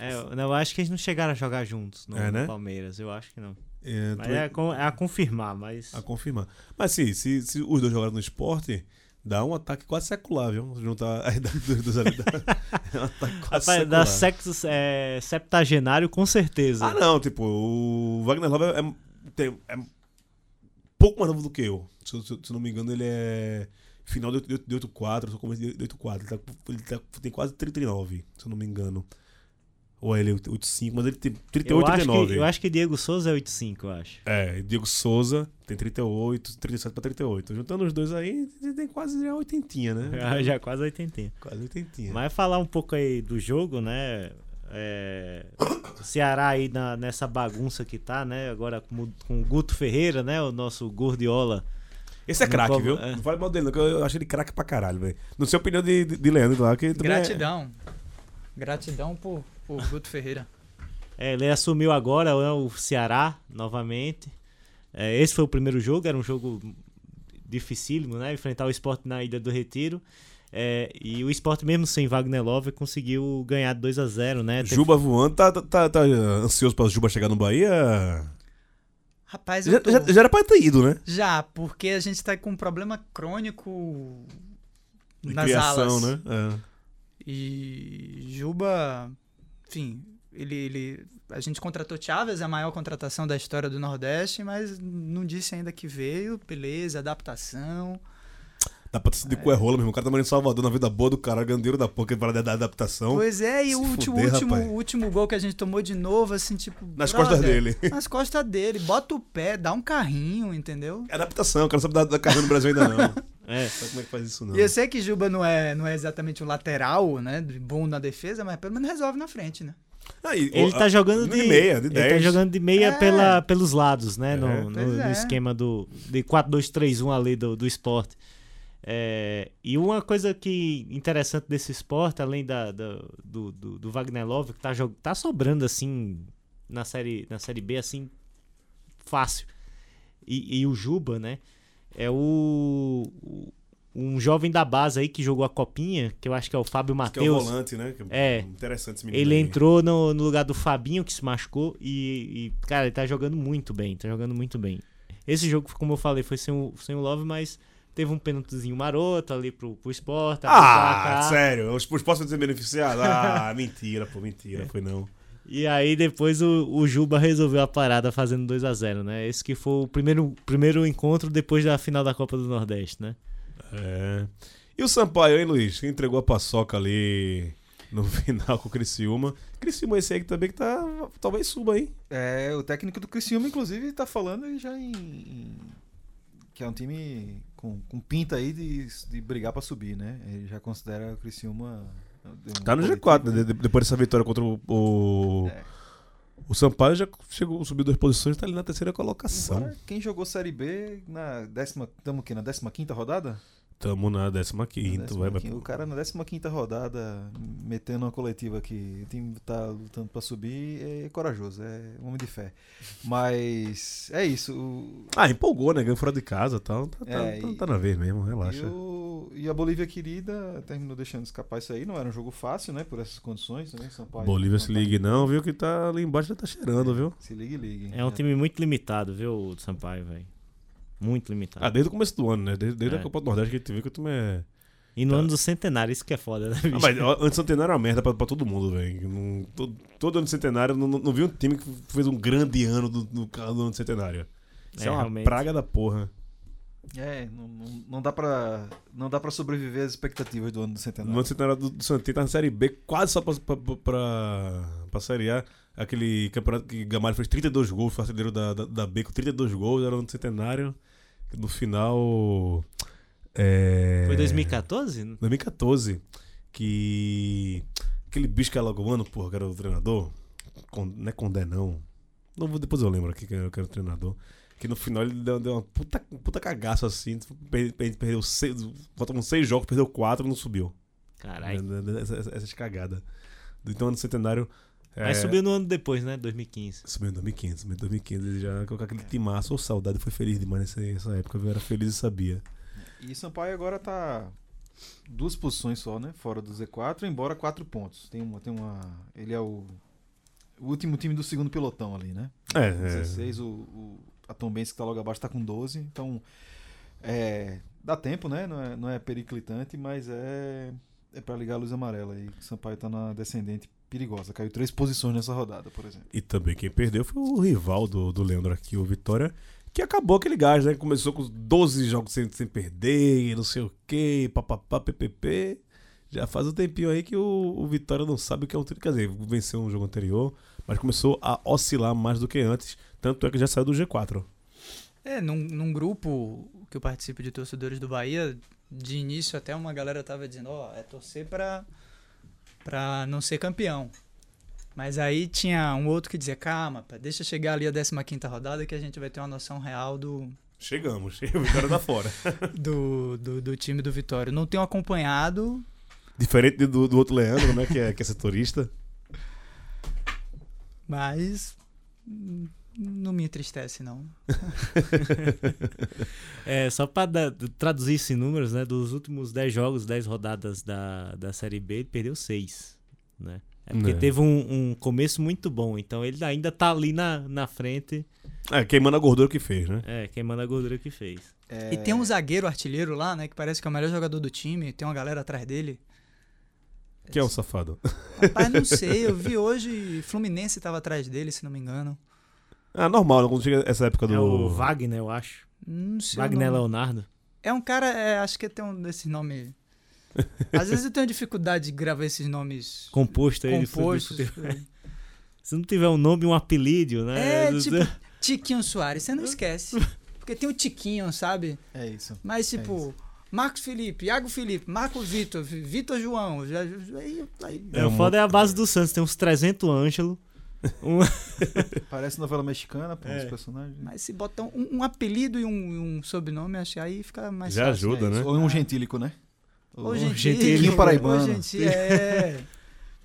É, eu- não, eu acho que eles não chegaram a jogar juntos no, É, né? no Palmeiras. Eu acho que não. É, Mas também- é, a é a confirmar, mas. A confirmar. Mas sim, se, se os dois jogaram no esporte, dá um ataque quase secular, viu? Juntar a idade dos ali. Dá, é um ataque quase Rapaz, da secular. sexo é, septagenário, com certeza. Ah, não, tipo, o Wagner Love é, tem, é um pouco mais novo do que eu. Se, eu- se se não me engano, ele é final de 8- de 8-4, eu sou começo de 8-4. Ele, tá, ele tá- tem quase 39, se eu não me engano. Ou ele é 8-5, mas ele tem eu, 38, acho 39. que, eu acho que Diego Souza é 8,5, eu acho. É, e Diego Souza tem 38, 37 pra 38. Juntando os dois aí, tem quase já oitentinha, né? Já, já quase 80. Quase oitentinha. Mas falar um pouco aí do jogo, né? É, o Ceará aí na- nessa bagunça que tá, né? Agora com, com o Guto Ferreira, né? O nosso Gordiola. Esse é craque, como- viu? é. Não fale mal dele, não, que eu acho ele craque pra caralho, velho. Não sei a opinião de, de, de Leandro lá, que também é- Gratidão. Gratidão por, por Guto Ferreira. É, ele assumiu agora né, o Ceará novamente. É, esse foi o primeiro jogo, era um jogo dificílimo, né? Enfrentar o esporte na Ilha do Retiro. É, e o esporte, mesmo sem Wagner Love, conseguiu ganhar 2 a 0 né? Teve- Juba voando, tá, tá, tá, tá ansioso pra Juba chegar no Bahia? Rapaz, eu Já, tô... já, já era pra ter ido, né? Já, porque a gente tá com um problema crônico De nas criação, alas. né? É. E Juba, enfim, ele, ele, a gente contratou Chaves, a maior contratação da história do Nordeste, mas não disse ainda que veio, beleza, adaptação. Dá pra ter de cu é rola mesmo. O cara tá morando em Salvador na vida boa do cara, gandeiro da porra, que fala da, da adaptação. Pois é, e se o último, fuder, último, rapaz. último gol que a gente tomou de novo, assim, tipo. Nas brother, costas dele. Nas costas dele. Bota o pé, dá um carrinho, entendeu? É adaptação, o cara não sabe dar, dar carrinho no Brasil ainda não. É. Sabe como é que faz isso não? E eu sei que Juba não é, não é exatamente um lateral, né? de Bom na defesa, mas pelo menos resolve na frente, né? Ah, e- Ele o- tá jogando de, meia, de ele 10. tá jogando de meia É. pela, pelos lados, né? É. No, no- Pois no é. esquema do de 4-2-3-1 ali do, do esporte. É, e uma coisa que interessante desse esporte, além da, da- do, do, do Wagner Love, que tá, tá sobrando assim na série, na série B, assim, fácil. E, e o Juba, né? É o, o- um jovem da base aí que jogou a copinha, que eu acho que é o Fábio Que é o Matheus. volante, né? Que É. Interessante esse menino Ele aí. entrou no, no lugar do Fabinho, que se machucou, e, e, cara, ele tá jogando muito bem, tá jogando muito bem. Esse jogo, como eu falei, foi sem o, sem o Love, mas teve um pênaltizinho maroto ali pro, pro Sport. o Ah, sério? Os, os próximos ser beneficiados? Ah, mentira, pô, mentira, foi não. E aí depois o, o Juba resolveu a parada fazendo 2 a 0 né? Esse que foi o primeiro, primeiro encontro depois da final da Copa do Nordeste, né? É. E o Sampaio, hein, Luiz? Que entregou a paçoca ali no final com o Criciúma. Criciúma esse aí que também que tá. Talvez suba, hein? É, o técnico do Criciúma, inclusive, tá falando já em- que é um time com, com pinta aí de, de brigar pra subir, né? Ele já considera o Criciúma. um Tá no coletivo- G4, né? De- Depois dessa vitória contra o. O, É. o Sampaio já chegou, subiu duas posições, tá ali na terceira colocação. Agora, quem jogou Série B na décima. Estamos aqui na 15 rodada? Tamo na 15 Na quinta, vai, vai. 15ª. O cara na 15 rodada, metendo uma coletiva aqui, o time tá lutando pra subir, é corajoso, é um homem de fé. Mas é isso. o- Ah, empolgou, né? Ganhou fora de casa e tal. Tá, tá, É, tá- e- tá na vez mesmo, E, relaxa. o- e a Bolívia querida terminou deixando escapar isso aí. Não era um jogo fácil, né? Por essas condições, né? Sampaio, Bolívia se ligue não, viu? Que tá ali embaixo já tá cheirando, viu? Se ligue, ligue. É um time muito limitado, viu, o Sampaio, velho? Muito limitado. Ah, desde o começo do ano, né? Desde, desde É. a Copa do Nordeste que a gente viu que o time é. E no tá. ano do centenário, isso que é foda, né, bicho? Ah, mas antes do centenário era uma merda pra, pra todo mundo, velho. Todo, todo ano do centenário, não, não, não vi um time que fez um grande ano do, do, do ano do centenário. Isso é, É, uma realmente. praga da porra. É, não, não, não dá pra, não dá pra sobreviver às expectativas do ano do No centenário. ano do centenário do, do Santinho tá na Série B, quase só pra, pra, pra, pra, pra Série A. Aquele campeonato que Gamalho fez 32 gols, foi artilheiro da, da, da B com 32 gols, era no centenário. No final. É... Foi 2014? 2014, que aquele bicho que é Alagoano, porra, que era o treinador, Con- não é Condé não, não depois eu lembro aqui que era, o treinador, que no final ele deu, deu uma puta, puta cagaço assim, per- per- perdeu seis, faltavam seis jogos, perdeu quatro, não subiu. Caralho. Né, Essa- essa- Essas cagadas. Então, no centenário. Mas é, subiu no ano depois, né? 2015. Subiu em 2015, subiu em 2015, ele já com aquele timaço, ou saudade, foi feliz demais nessa, nessa época, eu era feliz e sabia. E Sampaio agora tá duas posições só, né? Fora do Z4, embora quatro pontos. Tem uma, tem uma. Ele é o, o último time do segundo pelotão ali, né? É, é. 16, o, o, a Tombense que tá logo abaixo tá com 12. Então, é, dá tempo, né? Não é, não é periclitante, mas é, é para ligar a luz amarela. O Sampaio tá na descendente perigosa. Caiu três posições nessa rodada, por exemplo. E também quem perdeu foi o rival do, do Leandro aqui, o Vitória, que acabou aquele gás, né? Começou com 12 jogos sem, sem perder, não sei o quê, papapá, ppp. Já faz um tempinho aí que o, o Vitória não sabe o que é um título. Quer dizer, venceu um jogo anterior, mas começou a oscilar mais do que antes. Tanto é que já saiu do G4. É, num, num grupo que eu participo de torcedores do Bahia, de início até uma galera tava dizendo, ó, é torcer pra, pra não ser campeão. Mas aí tinha um outro que dizia, calma, pá, deixa chegar ali a 15ª rodada que a gente vai ter uma noção real do, Chegamos, o Vitória tá fora. do, do, do time do Vitória. Não tenho acompanhado, Diferente do, do outro Leandro, né? Que é, que é setorista. mas não me entristece, não. É, só pra dar- traduzir isso em números, né? Dos últimos 10 jogos, 10 rodadas da, da Série B, ele perdeu 6, né? É porque É. teve um, um começo muito bom, então ele ainda tá ali na, na frente, É, queimando a gordura que fez, né? é, queimando a gordura que fez. É, E tem um zagueiro artilheiro lá, né, que parece que é o melhor jogador do time, tem uma galera atrás dele. Que é o safado. Rapaz, não sei, eu vi hoje, Fluminense tava atrás dele, se não me engano. Ah, normal, quando chega essa época do. É o Wagner, eu acho. Não sei. Wagner nome. Leonardo. É um cara, é, acho que tem um desses nomes. Às vezes eu tenho dificuldade de gravar esses nomes Composto aí. de compostos. futebol. Se não tiver um nome um apelídio, né? É, tipo, Tiquinho Soares, você não esquece. Porque tem o Tiquinho, sabe? É isso. Mas, tipo, Marcos Felipe, Iago Felipe, Marcos Vitor, Vitor João. Já, já- aí, aí- É, o foda é a base do Santos, tem uns 300 Ângelo. Um... Parece novela mexicana, pô, É. os personagens. mas se botar um, um apelido e um, um sobrenome, acho que aí fica mais Já fácil. ajuda, né? isso. Ou um gentílico, né? Ou- Gentili, Gentili paraibano. Gentili, é.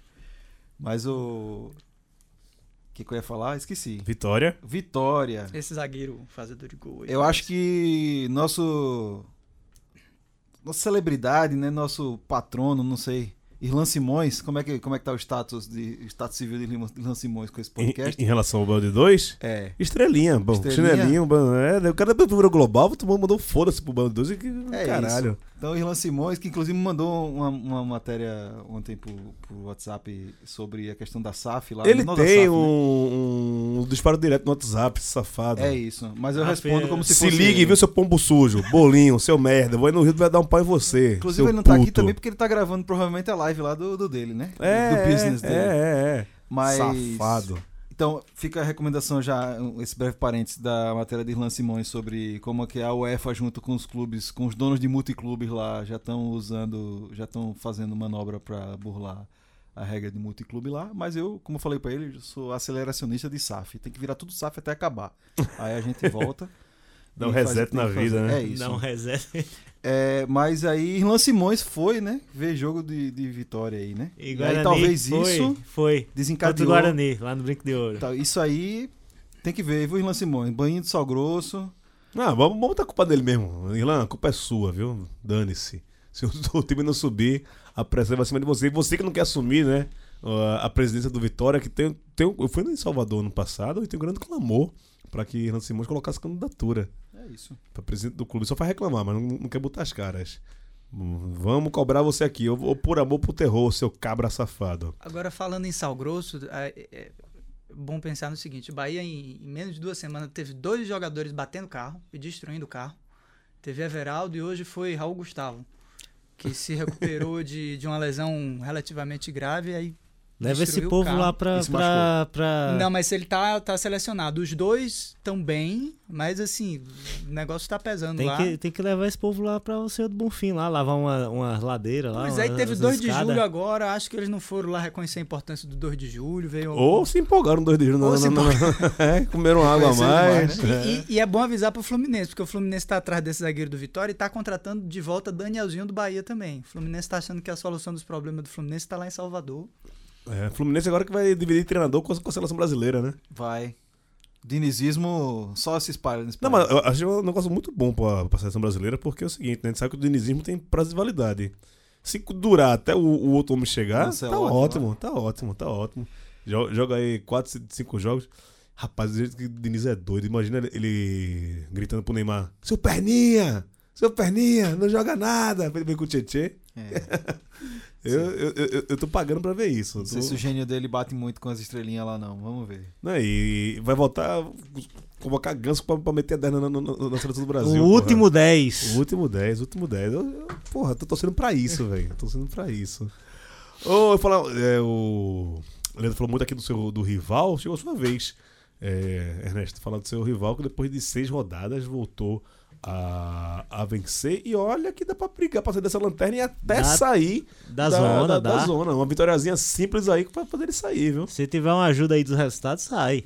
Mas o. O que, que eu ia falar? Esqueci. Vitória. Vitória. Esse zagueiro fazedor de gol. Eu acho que nosso. Nossa celebridade, né? Nosso patrono, não sei. Irlan Simões, como é que, como é que tá o status, de, status civil de Irlan Simões com esse Em, podcast? em relação ao Band 2, É. estrelinha, bom. Estrelinha. Chinelinho, bom, é, o cara da virou global, mundo mandou foda-se pro Band 2 e que É caralho. Então, Irlan Simões, que inclusive mandou uma, uma matéria ontem pro, pro WhatsApp sobre a questão da SAF lá. Ele tem SAF, né? um, um disparo direto no WhatsApp, safado. É isso. Mas eu Ah, respondo como se, Se fosse. ligue, ele. viu, seu pombo sujo, bolinho, seu merda. Vou aí no Rio vai dar um pau em você. Inclusive, ele não tá aqui puto. também porque ele tá gravando provavelmente a live lá do, do dele, né? É, do business é, dele. É, é, é. Mas. Safado. Então, fica a recomendação já, esse breve parênteses da matéria de Irlan Simões sobre como é que a UEFA junto com os clubes, com os donos de multiclubes lá, já estão usando, já estão fazendo manobra para burlar a regra de multiclube lá, mas eu, como eu falei para ele, sou aceleracionista de SAF, tem que virar tudo SAF até acabar. Aí a gente volta. Dá um e reset na vida, né? É isso. Dá um reset. É, mas aí Irlan Simões foi, né, ver jogo de, de vitória aí, né? E aí Guarani talvez foi, isso Foi. Contra desencadeou Guarani, lá no Brinco de Ouro. Tá, isso aí tem que ver, viu, Irlan Simões? Banho de sal grosso. Não, vamos, botar a culpa dele mesmo. Irlan, a culpa é sua, viu? Dane-se. Se o, o time não subir, a pressão vai cima de você. E você que não quer assumir, né? A, presidência do Vitória, que tem, tem. Eu fui em Salvador ano passado e tem um grande clamor para que Irlan Simões colocasse candidatura É isso. para presidente do clube. Só faz reclamar, mas não, não quer botar as caras. Vamos cobrar você aqui, ou, ou por amor pro terror, seu cabra safado. Agora, falando em sal grosso, é, é bom pensar no seguinte: Bahia, em, em menos de duas semanas, teve dois jogadores batendo carro e destruindo o carro. Teve Everaldo e hoje foi Raul Gustavo, que se recuperou de, de uma lesão relativamente grave. Aí Leva esse povo lá pra. Pra, pra... Não, mas ele tá, tá selecionado. Os dois estão bem, mas assim, o negócio tá pesando Tem lá. que, tem que levar esse povo lá pra o Senhor do Bonfim, lá, lavar uma, uma ladeira lá. Pois uma, aí teve umas 2 de julho agora, acho que eles não foram lá reconhecer a importância do 2 de julho. Veio Ou se empolgaram dois dias. Não, Ou não, se não, não. É, comeram água a mais. demais, é. E, e é bom avisar pro Fluminense, porque o Fluminense tá atrás desse zagueiro do Vitória e tá contratando de volta Danielzinho do Bahia também. O Fluminense tá achando que a solução dos problemas do Fluminense tá lá em Salvador. É, Fluminense agora que vai dividir treinador com a, seleção brasileira, né? Vai. Dinizismo só se espalha nesse Não, país. mas eu achei um negócio muito bom pra, pra seleção brasileira, porque é o seguinte, né? A gente sabe que o dinizismo tem prazo de validade. Se durar até o, o outro homem chegar, Nossa, é tá ótimo, ótimo, tá ótimo, tá ótimo. Jo- Joga aí 4, 5 jogos. Rapaz, do jeito que o Diniz é doido, imagina ele, ele gritando pro Neymar: Seu perninha! Seu perninha, não joga nada! Ele vir com o Tietê. É. Eu, eu, eu, eu tô pagando pra ver isso. Não sei tô- se o gênio dele bate muito com as estrelinhas lá, não. Vamos ver. Né, E vai voltar convocar ganso pra, pra meter a 10 na, na, na- seleção do Brasil. o porra. último 10. O último 10, o último 10. Eu, eu, porra, tô torcendo pra isso, velho. Tô torcendo pra isso. Ô, eu falar, é, o Leandro falou muito aqui do seu do rival. Chegou a sua vez, é, Ernesto, falar do seu rival que depois de seis rodadas voltou a, a vencer. E olha que dá pra brigar pra sair dessa lanterna e até sair Da, zona, da, da zona. Uma vitóriazinha simples aí pra poder ele sair, viu? Se tiver uma ajuda aí dos resultados, sai.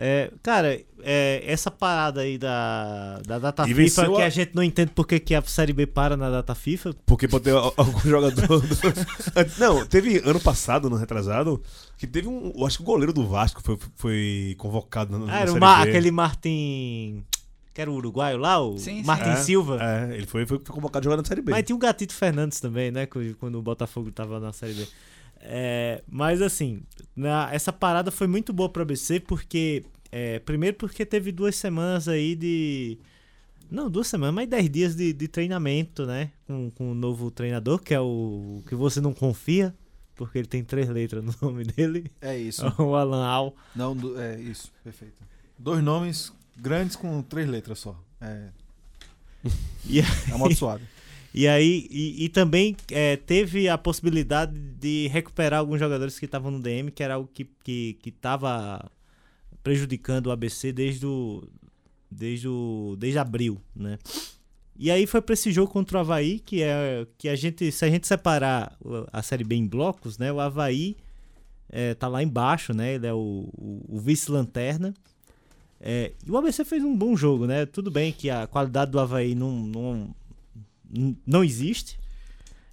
É, cara, é, essa parada aí da, da data E FIFA que a- a gente não entende porque que a Série B para na data FIFA. Porque pode ter al- algum jogador. do- Não, teve ano passado, no retrasado, que teve um. Eu acho que o goleiro do Vasco foi, foi convocado na, na Ah, era o Série Ma- B. aquele Martin. Que era o uruguaio lá, o Sim, sim. Martin É, Silva. É, ele foi, foi convocado jogando na Série B. Mas tinha o Gatito Fernandes também, né? Quando o Botafogo tava na Série B. É, mas assim, na- essa parada foi muito boa pro ABC, porque. é, primeiro porque teve duas semanas aí de. Não, duas semanas, mas dez dias de, de treinamento, né? Com, com o novo treinador, que é o. que você não confia, porque ele tem três letras no nome dele. É isso. o Alan Al. Não, é isso. Perfeito. Dois nomes grandes com três letras só. É, E, é amaldiçoado. E aí, e, e também é, teve a possibilidade de recuperar alguns jogadores que estavam no DM, que era algo que, que, que tava prejudicando o ABC desde o, desde o, desde abril, né? E aí foi para esse jogo contra o Havaí, que é que a gente, se a gente separar a Série B em blocos, né? O Havaí é, tá lá embaixo, né? Ele é o, o, o vice-lanterna. É, e o ABC fez um bom jogo, né? Tudo bem que a qualidade do Havaí não, não, não existe.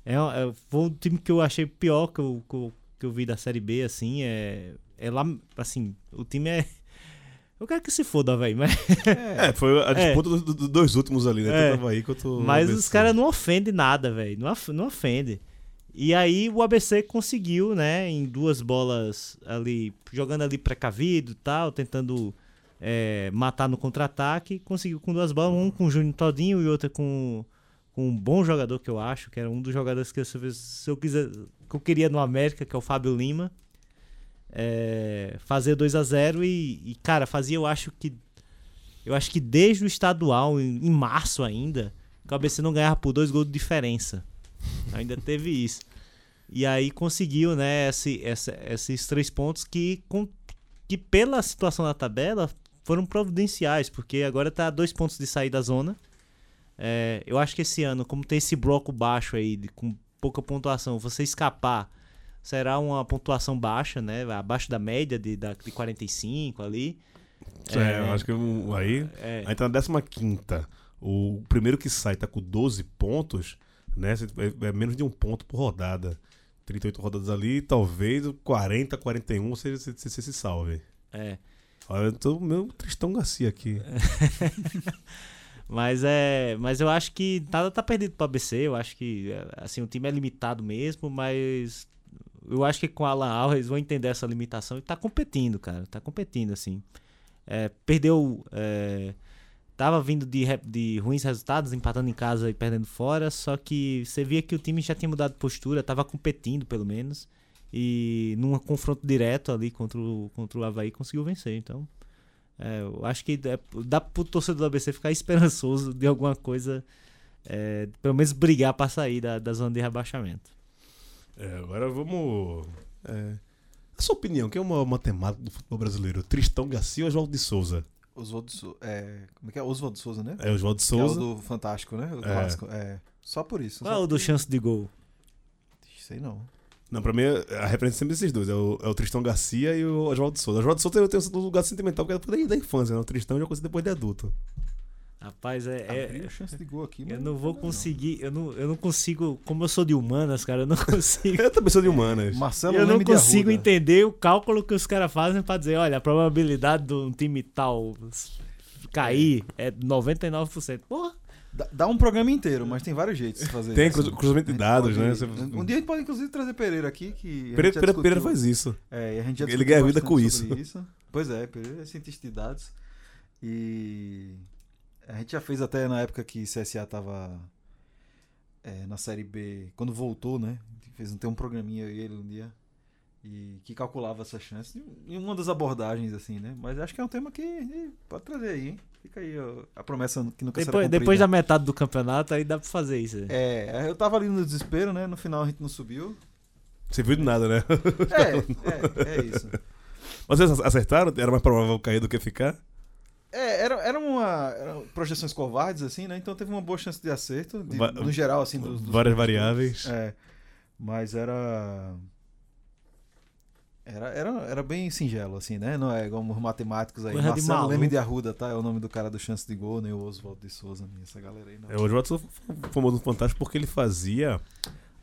É, é, foi um time que eu achei pior que eu, que eu, que eu vi da Série B, assim. É, é lá, assim, o time é. Eu quero que se foda, Havaí, mas, É, foi a É. disputa dos do, dos dois últimos ali, né? É. Tanto Havaí quanto mas os caras não ofendem nada, velho. Não, não ofende. E aí o ABC conseguiu, né, em duas bolas ali, jogando ali precavido e tal, tentando é, matar no contra-ataque, conseguiu com duas bolas, um com o Júnior Todinho e outra com, com um bom jogador que eu acho, que era um dos jogadores que eu, se eu- se eu quiser, que eu queria no América, que é o Fábio Lima. É, fazer 2 a 0 e, e, cara, fazia eu acho que eu acho que desde o estadual, em, em março ainda, o ABC não ganhava por dois gols de diferença. Ainda teve isso. E aí conseguiu, né, esse, essa- esses três pontos que, com, que pela situação da tabela foram providenciais, porque agora tá a dois pontos de sair da zona. É, eu acho que esse ano, como tem esse bloco baixo aí, de- com pouca pontuação, você escapar será uma pontuação baixa, né? Abaixo da média de, da, de 45 ali. É, eu acho que aí. É, Aí tá na 15. O primeiro que sai tá com 12 pontos, né? É, é menos de um ponto por rodada. 38 rodadas ali, talvez 40, 41 você, você, você se salve. é. Olha, eu tô meu Tristão Garcia aqui. Mas é, mas eu acho que nada tá perdido para ABC. Eu acho que assim o time é limitado mesmo, mas eu acho que com o Alan Al eles vão entender essa limitação e tá competindo, cara. Tá competindo assim. É, perdeu, é, tava vindo de, de ruins resultados, empatando em casa e perdendo fora. Só que você via que o time já tinha mudado de postura, tava competindo pelo menos e num confronto direto ali contra o contra o Havaí conseguiu vencer. Então é, eu acho que é, dá pro torcedor do ABC ficar esperançoso de alguma coisa, é, pelo menos brigar pra sair da, da zona de rebaixamento. É, agora vamos. É, a sua opinião, quem é uma matemática do futebol brasileiro? Tristão Garcia ou Oswaldo de Souza? Oswaldo Souza. É, como é que é? Oswaldo Souza, né? É Oswaldo de Que é o Souza. do Fantástico, né? O É. clássico. É. Só por isso. Qual é o do por- chance de gol? Sei não. Não, pra mim, a referência é sempre desses dois. É o, é o Tristão Garcia e o Oswaldo Souza. O Oswaldo Souza eu tenho um lugar sentimental porque é da da infância, né? O Tristão eu já conheci depois de adulto. Rapaz, é. É chance de gol aqui, eu mas não vou conseguir, eu não, eu não consigo, como eu sou de humanas, cara, eu não consigo. Eu também sou de humanas. Marcelo Eu não consigo entender o cálculo que os caras fazem pra dizer, olha, a probabilidade de um time tal cair é 99%. Porra, Dá, um programa inteiro, mas tem vários jeitos de fazer Tem isso. cruza- cruzamento de dados, pode- né? Você- Um dia a gente pode inclusive trazer Pereira aqui, que. Pereira, Pereira, Pereira faz isso. É, e a gente já Ele ganha vida com sobre isso. Pois é, Pereira é cientista de dados. E a gente já fez até na época que CSA tava é, na Série B, quando voltou, né? Fez tem um programinha eu e ele um dia. E que calculava essa chance. Em uma das abordagens, assim, né? Mas acho que é um tema que pode trazer aí, hein? Fica aí ó, a promessa que nunca será depois, cumprida. depois da metade do campeonato aí dá pra fazer isso. né? É, eu tava ali no desespero, né? No final a gente não subiu. Você viu de nada, né? É, é, é isso. Mas vocês acertaram? Era mais provável cair do que ficar? É, era, era uma. eram projeções covardes, assim, né? Então teve uma boa chance de acerto. de- Va- no geral, assim, dos, dos Várias variáveis. É. Mas era. Era, era, era bem singelo, assim, né? Não é como os matemáticos aí. Coisa Marcelo Leme de Arruda, tá? É o nome do cara do Chance de Gol, nem o Oswaldo de Souza, nem essa galera aí, não. É, o Oswaldo foi famoso no Fantástico porque ele fazia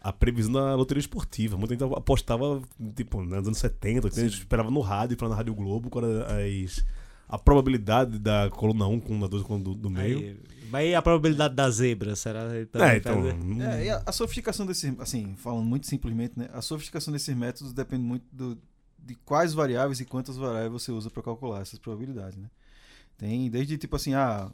a previsão da loteria esportiva. Muita gente apostava, tipo, nos anos 70, 80, a gente esperava no rádio, para na Rádio Globo, quando as, a probabilidade da coluna 1 com a 2 com do, do meio. Aí, mas e a probabilidade da zebra? Será é, então. faz- hum, É, e a, a sofisticação desses, assim, falando muito simplesmente, né? A sofisticação desses métodos depende muito do, de quais variáveis e quantas variáveis você usa para calcular essas probabilidades, né? Tem desde tipo assim, ah,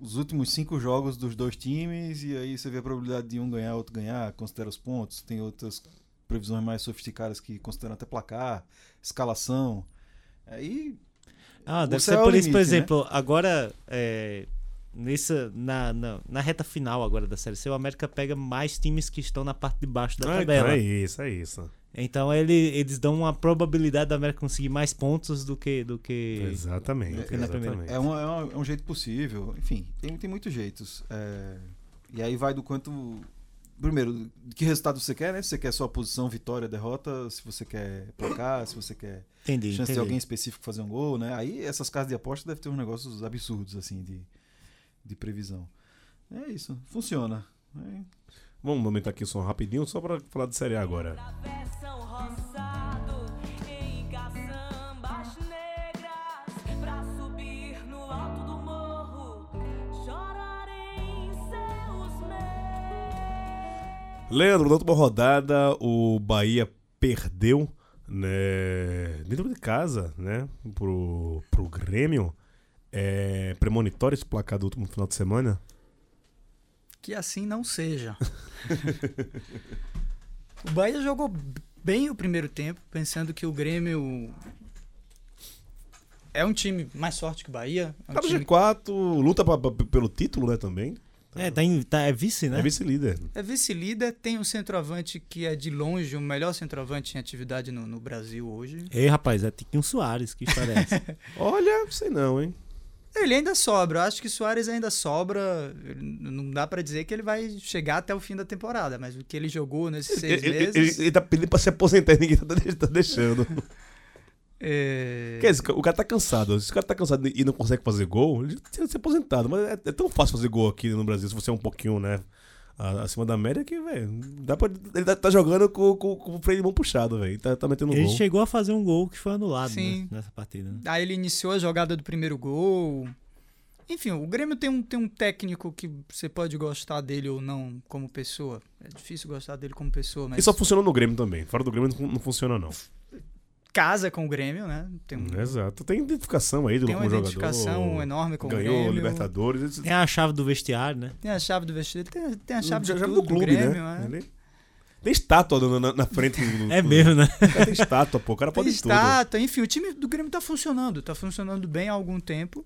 os últimos cinco jogos dos dois times e aí você vê a probabilidade de um ganhar, outro ganhar, considera os pontos. Tem outras previsões mais sofisticadas que consideram até placar, escalação. Aí Ah, deve ser é por isso, por limite, né? exemplo, agora, é, nessa, na, na, na reta final agora da Série C, o América pega mais times que estão na parte de baixo da ah, tabela. então é isso, é isso. Então ele, eles dão uma probabilidade da América conseguir mais pontos do que. Do que... Exatamente. que na primeira. exatamente. É, uma- é uma- é um jeito possível. Enfim, tem, tem muitos jeitos. É, e aí vai do quanto. Primeiro, de que resultado você quer, né? Se você quer só a posição, vitória, derrota, se você quer placar, se você quer Entendi. chance de entendi. alguém específico fazer um gol, né? Aí essas casas de aposta devem ter uns negócios absurdos, assim, de, de previsão. É isso, funciona. É, Vamos aumentar aqui o som rapidinho, só para falar de Série A agora. Leandro, na última rodada, o Bahia perdeu né, dentro de casa, né? Pro, pro Grêmio. É, premonitório esse placar do último final de semana. Que assim não seja. o Bahia jogou bem o primeiro tempo, pensando que o Grêmio é um time mais forte que o Bahia. É um Tá no time G4, luta pra- pra- pelo título, né, também. É, tá, em- tá- é vice, né? É vice-líder. É vice-líder, tem um centroavante que é de longe o melhor centroavante em atividade no, no Brasil hoje. Ei, rapaz, é Tiquinho Soares, que história é essa? Olha, sei não, hein? Ele ainda sobra, eu acho que Soares ainda sobra. Ele- Não dá pra dizer que ele vai chegar até o fim da temporada, mas o que ele jogou nesses seis Ele, ele- meses. ele- ele tá pedindo pra se aposentar e ninguém tá, tá deixando. é, Quer dizer, o cara tá cansado. Se o cara tá cansado e não consegue fazer gol, ele tinha ser aposentado. Mas é, é tão fácil fazer gol aqui no Brasil, se você é um pouquinho, né? Acima da média que, velho. Dá pra. Ele tá, tá jogando com, com, com o freio de mão puxado, velho. Tá, tá metendo Ele gol. chegou a fazer um gol que foi anulado Sim. né, nessa partida. né? Aí ele iniciou a jogada do primeiro gol. Enfim, o Grêmio tem um, tem um técnico que você pode gostar dele ou não como pessoa. É difícil gostar dele como pessoa, mas E só funciona no Grêmio também. Fora do Grêmio não, não funciona, não. Casa com o Grêmio, né? Tem, um, Exato. Tem identificação aí do tem uma identificação jogador. enorme com o Ganhou Grêmio. Libertadores. Tem a chave do vestiário, né? Tem a chave do vestido, tem, tem a chave já- de já tudo do clube, Grêmio, né? né? Ele- Tem estátua na, na- frente do. É do- mesmo, né? O tem estátua, pô. O cara Tem pode tudo. estátua, enfim, o time do Grêmio tá funcionando, tá funcionando bem há algum tempo.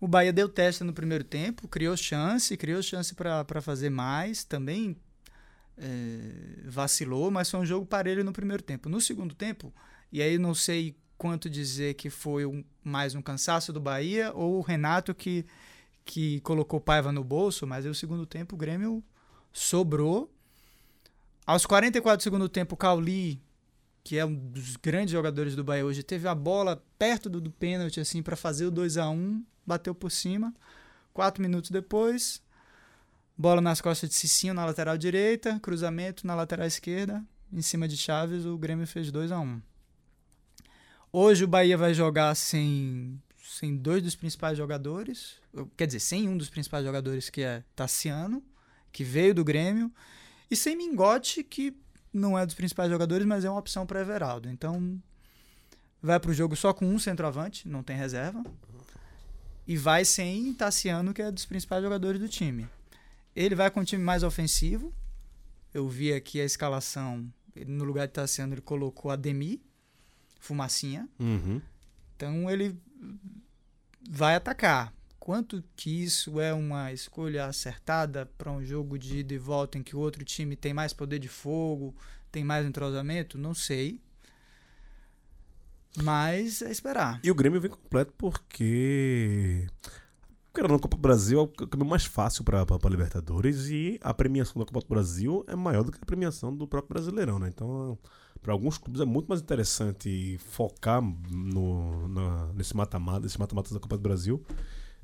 O Bahia deu teste no primeiro tempo, criou chance, criou chance para fazer mais, também é, vacilou, mas foi um jogo parelho no primeiro tempo. No segundo tempo, e aí não sei quanto dizer que foi um- mais um cansaço do Bahia ou o Renato que, que colocou Paiva no bolso, mas aí o segundo tempo o Grêmio sobrou. Aos 44 do segundo tempo, o Cauli que é um dos grandes jogadores do Bahia hoje, teve a bola perto do, do pênalti assim para fazer o 2 a 1 bateu por cima. Quatro minutos depois, bola nas costas de Cicinho na lateral direita, cruzamento na lateral esquerda, em cima de Chaves, o Grêmio fez 2 a 1 um. Hoje o Bahia vai jogar sem, sem dois dos principais jogadores, quer dizer, sem um dos principais jogadores, que é Tassiano, que veio do Grêmio, e sem Mingote, que não é dos principais jogadores, mas é uma opção para Everaldo. Então, vai para o jogo só com um centroavante, não tem reserva, e vai sem Tassiano, que é dos principais jogadores do time. Ele vai com um time mais ofensivo. Eu vi aqui a escalação, no lugar de Tassiano, ele colocou Ademir, Fumacinha. Uhum. Então ele vai atacar. Quanto que isso é uma escolha acertada para um jogo de ida e volta em que o outro time tem mais poder de fogo, tem mais entrosamento? Não sei. Mas é esperar. E o Grêmio vem completo porque. Porque na Copa do Brasil é o caminho mais fácil para a Libertadores e a premiação da Copa do Brasil é maior do que a premiação do próprio Brasileirão, né? Então, para alguns clubes é muito mais interessante focar no, na- nesse mata-mata, nesse mata-mata da Copa do Brasil.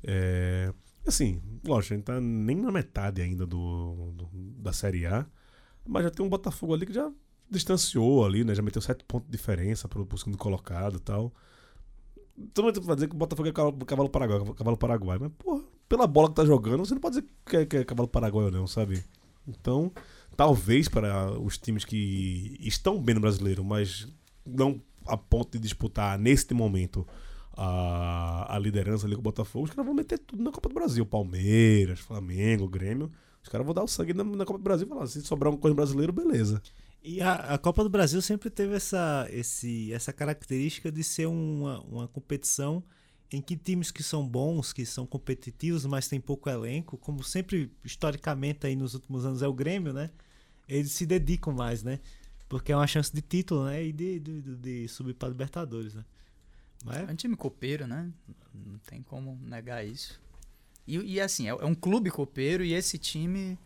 É, assim, lógico, a gente tá nem na metade ainda do, do- da Série A, mas já tem um Botafogo ali que já distanciou ali, né? Já meteu sete pontos de diferença pro, pro segundo colocado e tal. Todo mundo vai dizer que o Botafogo é cavalo paraguai, cavalo paraguai, mas, porra, pela bola que tá jogando, você não pode dizer que é, que é cavalo paraguai ou não, sabe? Então, talvez para os times que estão bem no brasileiro, mas não a ponto de disputar neste momento a, a liderança ali com o Botafogo, os caras vão meter tudo na Copa do Brasil. Palmeiras, Flamengo, Grêmio. Os caras vão dar o sangue na, na Copa do Brasil e falar: se sobrar uma coisa brasileiro, beleza. E a, a Copa do Brasil sempre teve essa, esse, essa característica de ser uma, uma competição em que times que são bons, que são competitivos, mas tem pouco elenco, como sempre, historicamente, aí nos últimos anos é o Grêmio, né? Eles se dedicam mais, né? Porque é uma chance de título, né? E de, de, de- subir para Libertadores, né? Mas É um time copeiro, né? Não tem como negar isso. E, e assim, é, é um clube copeiro e esse time.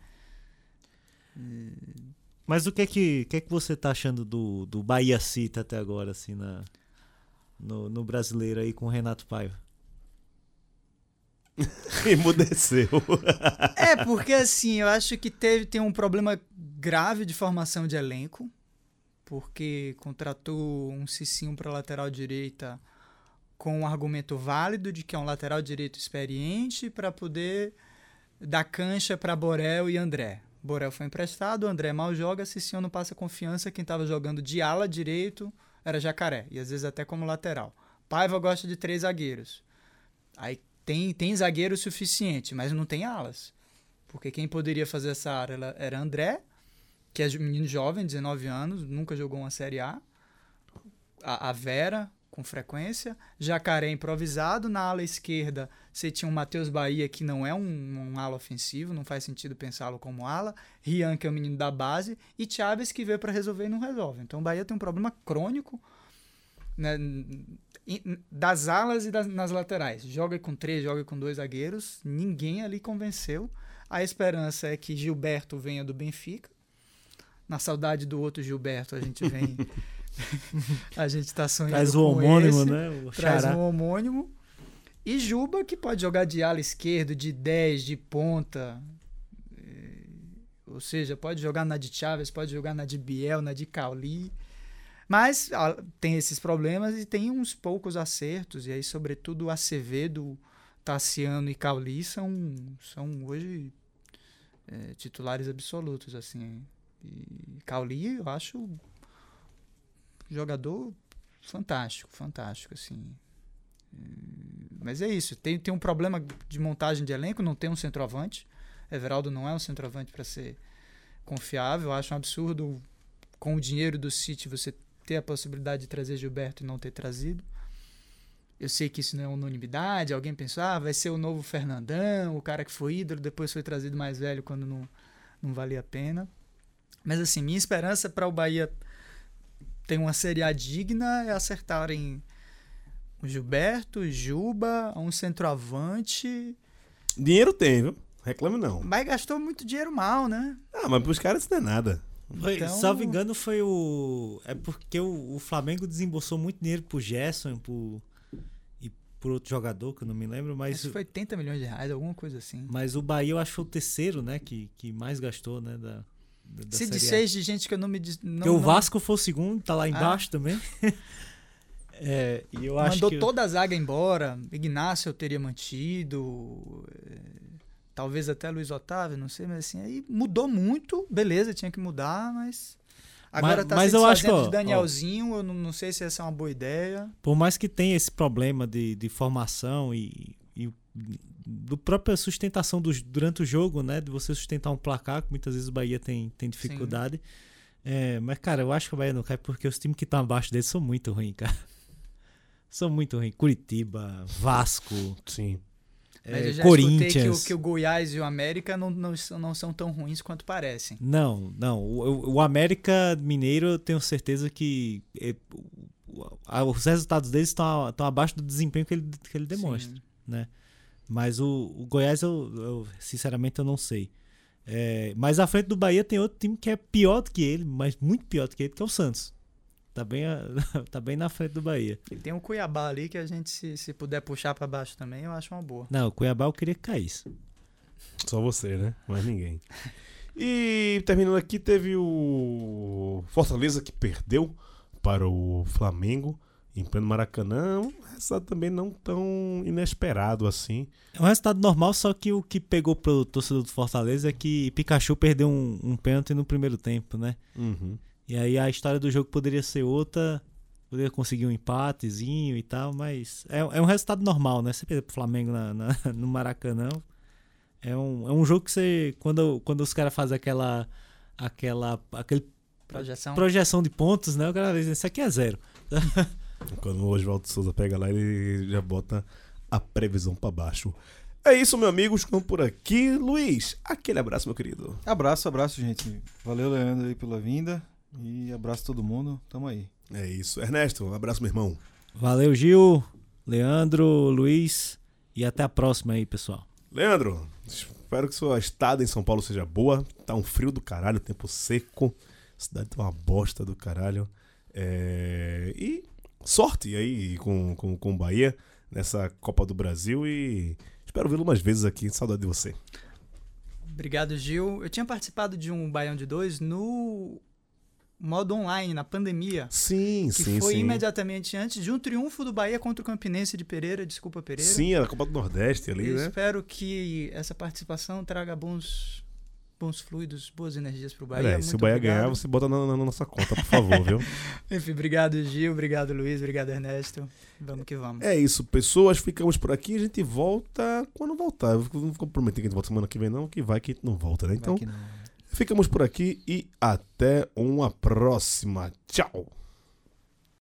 Mas o que é que, que, é que você tá achando do, do Bahia City até agora, assim, na, no, no brasileiro aí com o Renato Paiva? Emudeceu. É, porque assim, eu acho que teve, tem um problema grave de formação de elenco. Porque contratou um Cicinho para lateral direita com um argumento válido de que é um lateral direito experiente para poder dar cancha para Borel e André. Borel foi emprestado, André mal joga, Cicinho não passa confiança, quem estava jogando de ala direito era Jacaré, e às vezes até como lateral. Paiva gosta de três zagueiros. Aí tem, tem zagueiro suficiente, mas não tem alas. Porque quem poderia fazer essa área era André, que é menino jovem, 19 anos, nunca jogou uma Série A. A, a Vera, com frequência. Jacaré improvisado. Na ala esquerda, você tinha o Matheus Bahia, que não é um, um ala ofensivo, não faz sentido pensá-lo como ala. Rian, que é o menino da base. E Chaves, que veio para resolver e não resolve. Então o Bahia tem um problema crônico né, das alas e das, nas laterais. Joga com três, joga com dois zagueiros. Ninguém ali convenceu. A esperança é que Gilberto venha do Benfica. Na saudade do outro Gilberto, a gente vem. a gente tá sonhando. Traz o homônimo, esse. né? O Traz um homônimo. E Juba, que pode jogar de ala esquerdo, de 10, de ponta. Eh, Ou seja, pode jogar na de Chaves, pode jogar na de Biel, na de Cauli. Mas tem esses problemas e tem uns poucos acertos. E aí, sobretudo, Acevedo, Tassiano e Cauli são, são hoje eh, titulares absolutos. assim E Cauli, eu acho jogador fantástico, fantástico, assim. Mas é isso, tem, tem um problema de montagem de elenco, não tem um centroavante. Everaldo não é um centroavante para ser confiável. Eu acho um absurdo, com o dinheiro do City, você ter a possibilidade de trazer Gilberto e não ter trazido. Eu sei que isso não é unanimidade, alguém pensou, ah, vai ser o novo Fernandão, o cara que foi ídolo, depois foi trazido mais velho quando não, não valia a pena. Mas assim, minha esperança para o Bahia ter uma Série A digna é acertarem o Gilberto, o Juba, um centroavante. Dinheiro tem, viu? Reclame não. Mas gastou muito dinheiro mal, né? Ah, mas pros caras isso não é nada. Foi, Então- Salvo engano, foi o. É porque o, o Flamengo desembolsou muito dinheiro pro Gerson pro, e por outro jogador, que eu não me lembro, mas, Acho que foi 80 milhões de reais, alguma coisa assim. mas o Bahia eu acho que foi o terceiro, né, que, que mais gastou, né, da, da, da Se disser de gente que eu não me... Não, Porque o não- Vasco foi o segundo, tá lá Ah. embaixo também. É, e eu acho mandou que... toda a zaga embora. Ignácio eu teria mantido. eh, Talvez até Luiz Otávio, não sei, mas assim, aí mudou muito, beleza, tinha que mudar, mas. Agora Mas- tá mas eu acho que, ó, de Danielzinho, eu não, não sei se essa é uma boa ideia. Por mais que tenha esse problema de, de formação e, e do própria sustentação dos- durante o jogo, né? De você sustentar um placar, que muitas vezes o Bahia tem, tem dificuldade. É, mas, cara, eu acho que o Bahia não cai porque os times que estão abaixo dele são muito ruins, cara. São muito ruins. Curitiba, Vasco, Sim. Mas é, eu já escutei que o, Corinthians. que o Goiás e o América não, não, são- não são tão ruins quanto parecem. Não, não. O, o- América Mineiro, eu tenho certeza que é, os resultados deles estão estão abaixo do desempenho que ele, que ele demonstra. Sim. né? Mas o, o Goiás, eu, eu, sinceramente, eu não sei. É, mas à frente do Bahia tem outro time que é pior do que ele, mas muito pior do que ele, que é o Santos. Tá bem, tá bem na frente do Bahia. E tem o Cuiabá ali que a gente, se, se puder puxar pra baixo também, eu acho uma boa. Não, o Cuiabá eu queria que caísse. Só você, né? Mais ninguém. E terminando aqui, teve o Fortaleza que perdeu para o Flamengo em pleno Maracanã. Um resultado também não tão inesperado assim. É um resultado normal, só que o que pegou pro torcedor do Fortaleza é que Pikachu perdeu um, um pênalti no primeiro tempo, né? Uhum. E aí a história do jogo poderia ser outra, poderia conseguir um empatezinho e tal, mas é, é um resultado normal, né? Você perder pro Flamengo na, na- no Maracanã é um, é um jogo que você, quando, quando os caras fazem aquela, aquela aquele Projeção. projeção de pontos, né? O cara diz, isso aqui é zero. Quando o Oswaldo Souza pega lá, ele já bota a previsão pra baixo. É isso, meus amigos. Ficamos por aqui. Luiz, aquele abraço, meu querido. Abraço, abraço, gente. Valeu, Leandro, aí pela vinda. E abraço todo mundo. Tamo aí. É isso. Ernesto, um abraço, meu irmão. Valeu, Gil, Leandro, Luiz e até a próxima aí, pessoal. Leandro, espero que sua estada em São Paulo seja boa. Tá um frio do caralho, tempo seco. A cidade tá uma bosta do caralho. É, E sorte aí com, com, com o Bahia nessa Copa do Brasil e espero vê-lo mais vezes aqui. Saudade de você. Obrigado, Gil. Eu tinha participado de um Baião de Dois no modo online, na pandemia. Sim, Que sim, foi sim. imediatamente antes de um triunfo do Bahia contra o Campinense de Pereira. Desculpa, Pereira. Sim, a Copa do Nordeste ali, Eu né? espero que essa participação traga bons, bons fluidos, boas energias pro Bahia. Olha aí, se o Bahia obrigado. ganhar, você bota na, na nossa conta, por favor, viu? Enfim, obrigado, Gil. Obrigado, Luiz. Obrigado, Ernesto. Vamos que vamos. É isso, pessoas. Ficamos por aqui. A gente volta quando voltar. Eu não vou prometer que a gente volta semana que vem, não. Que vai que a gente não volta, né? Então, Vai que não. Ficamos por aqui e até uma próxima. Tchau!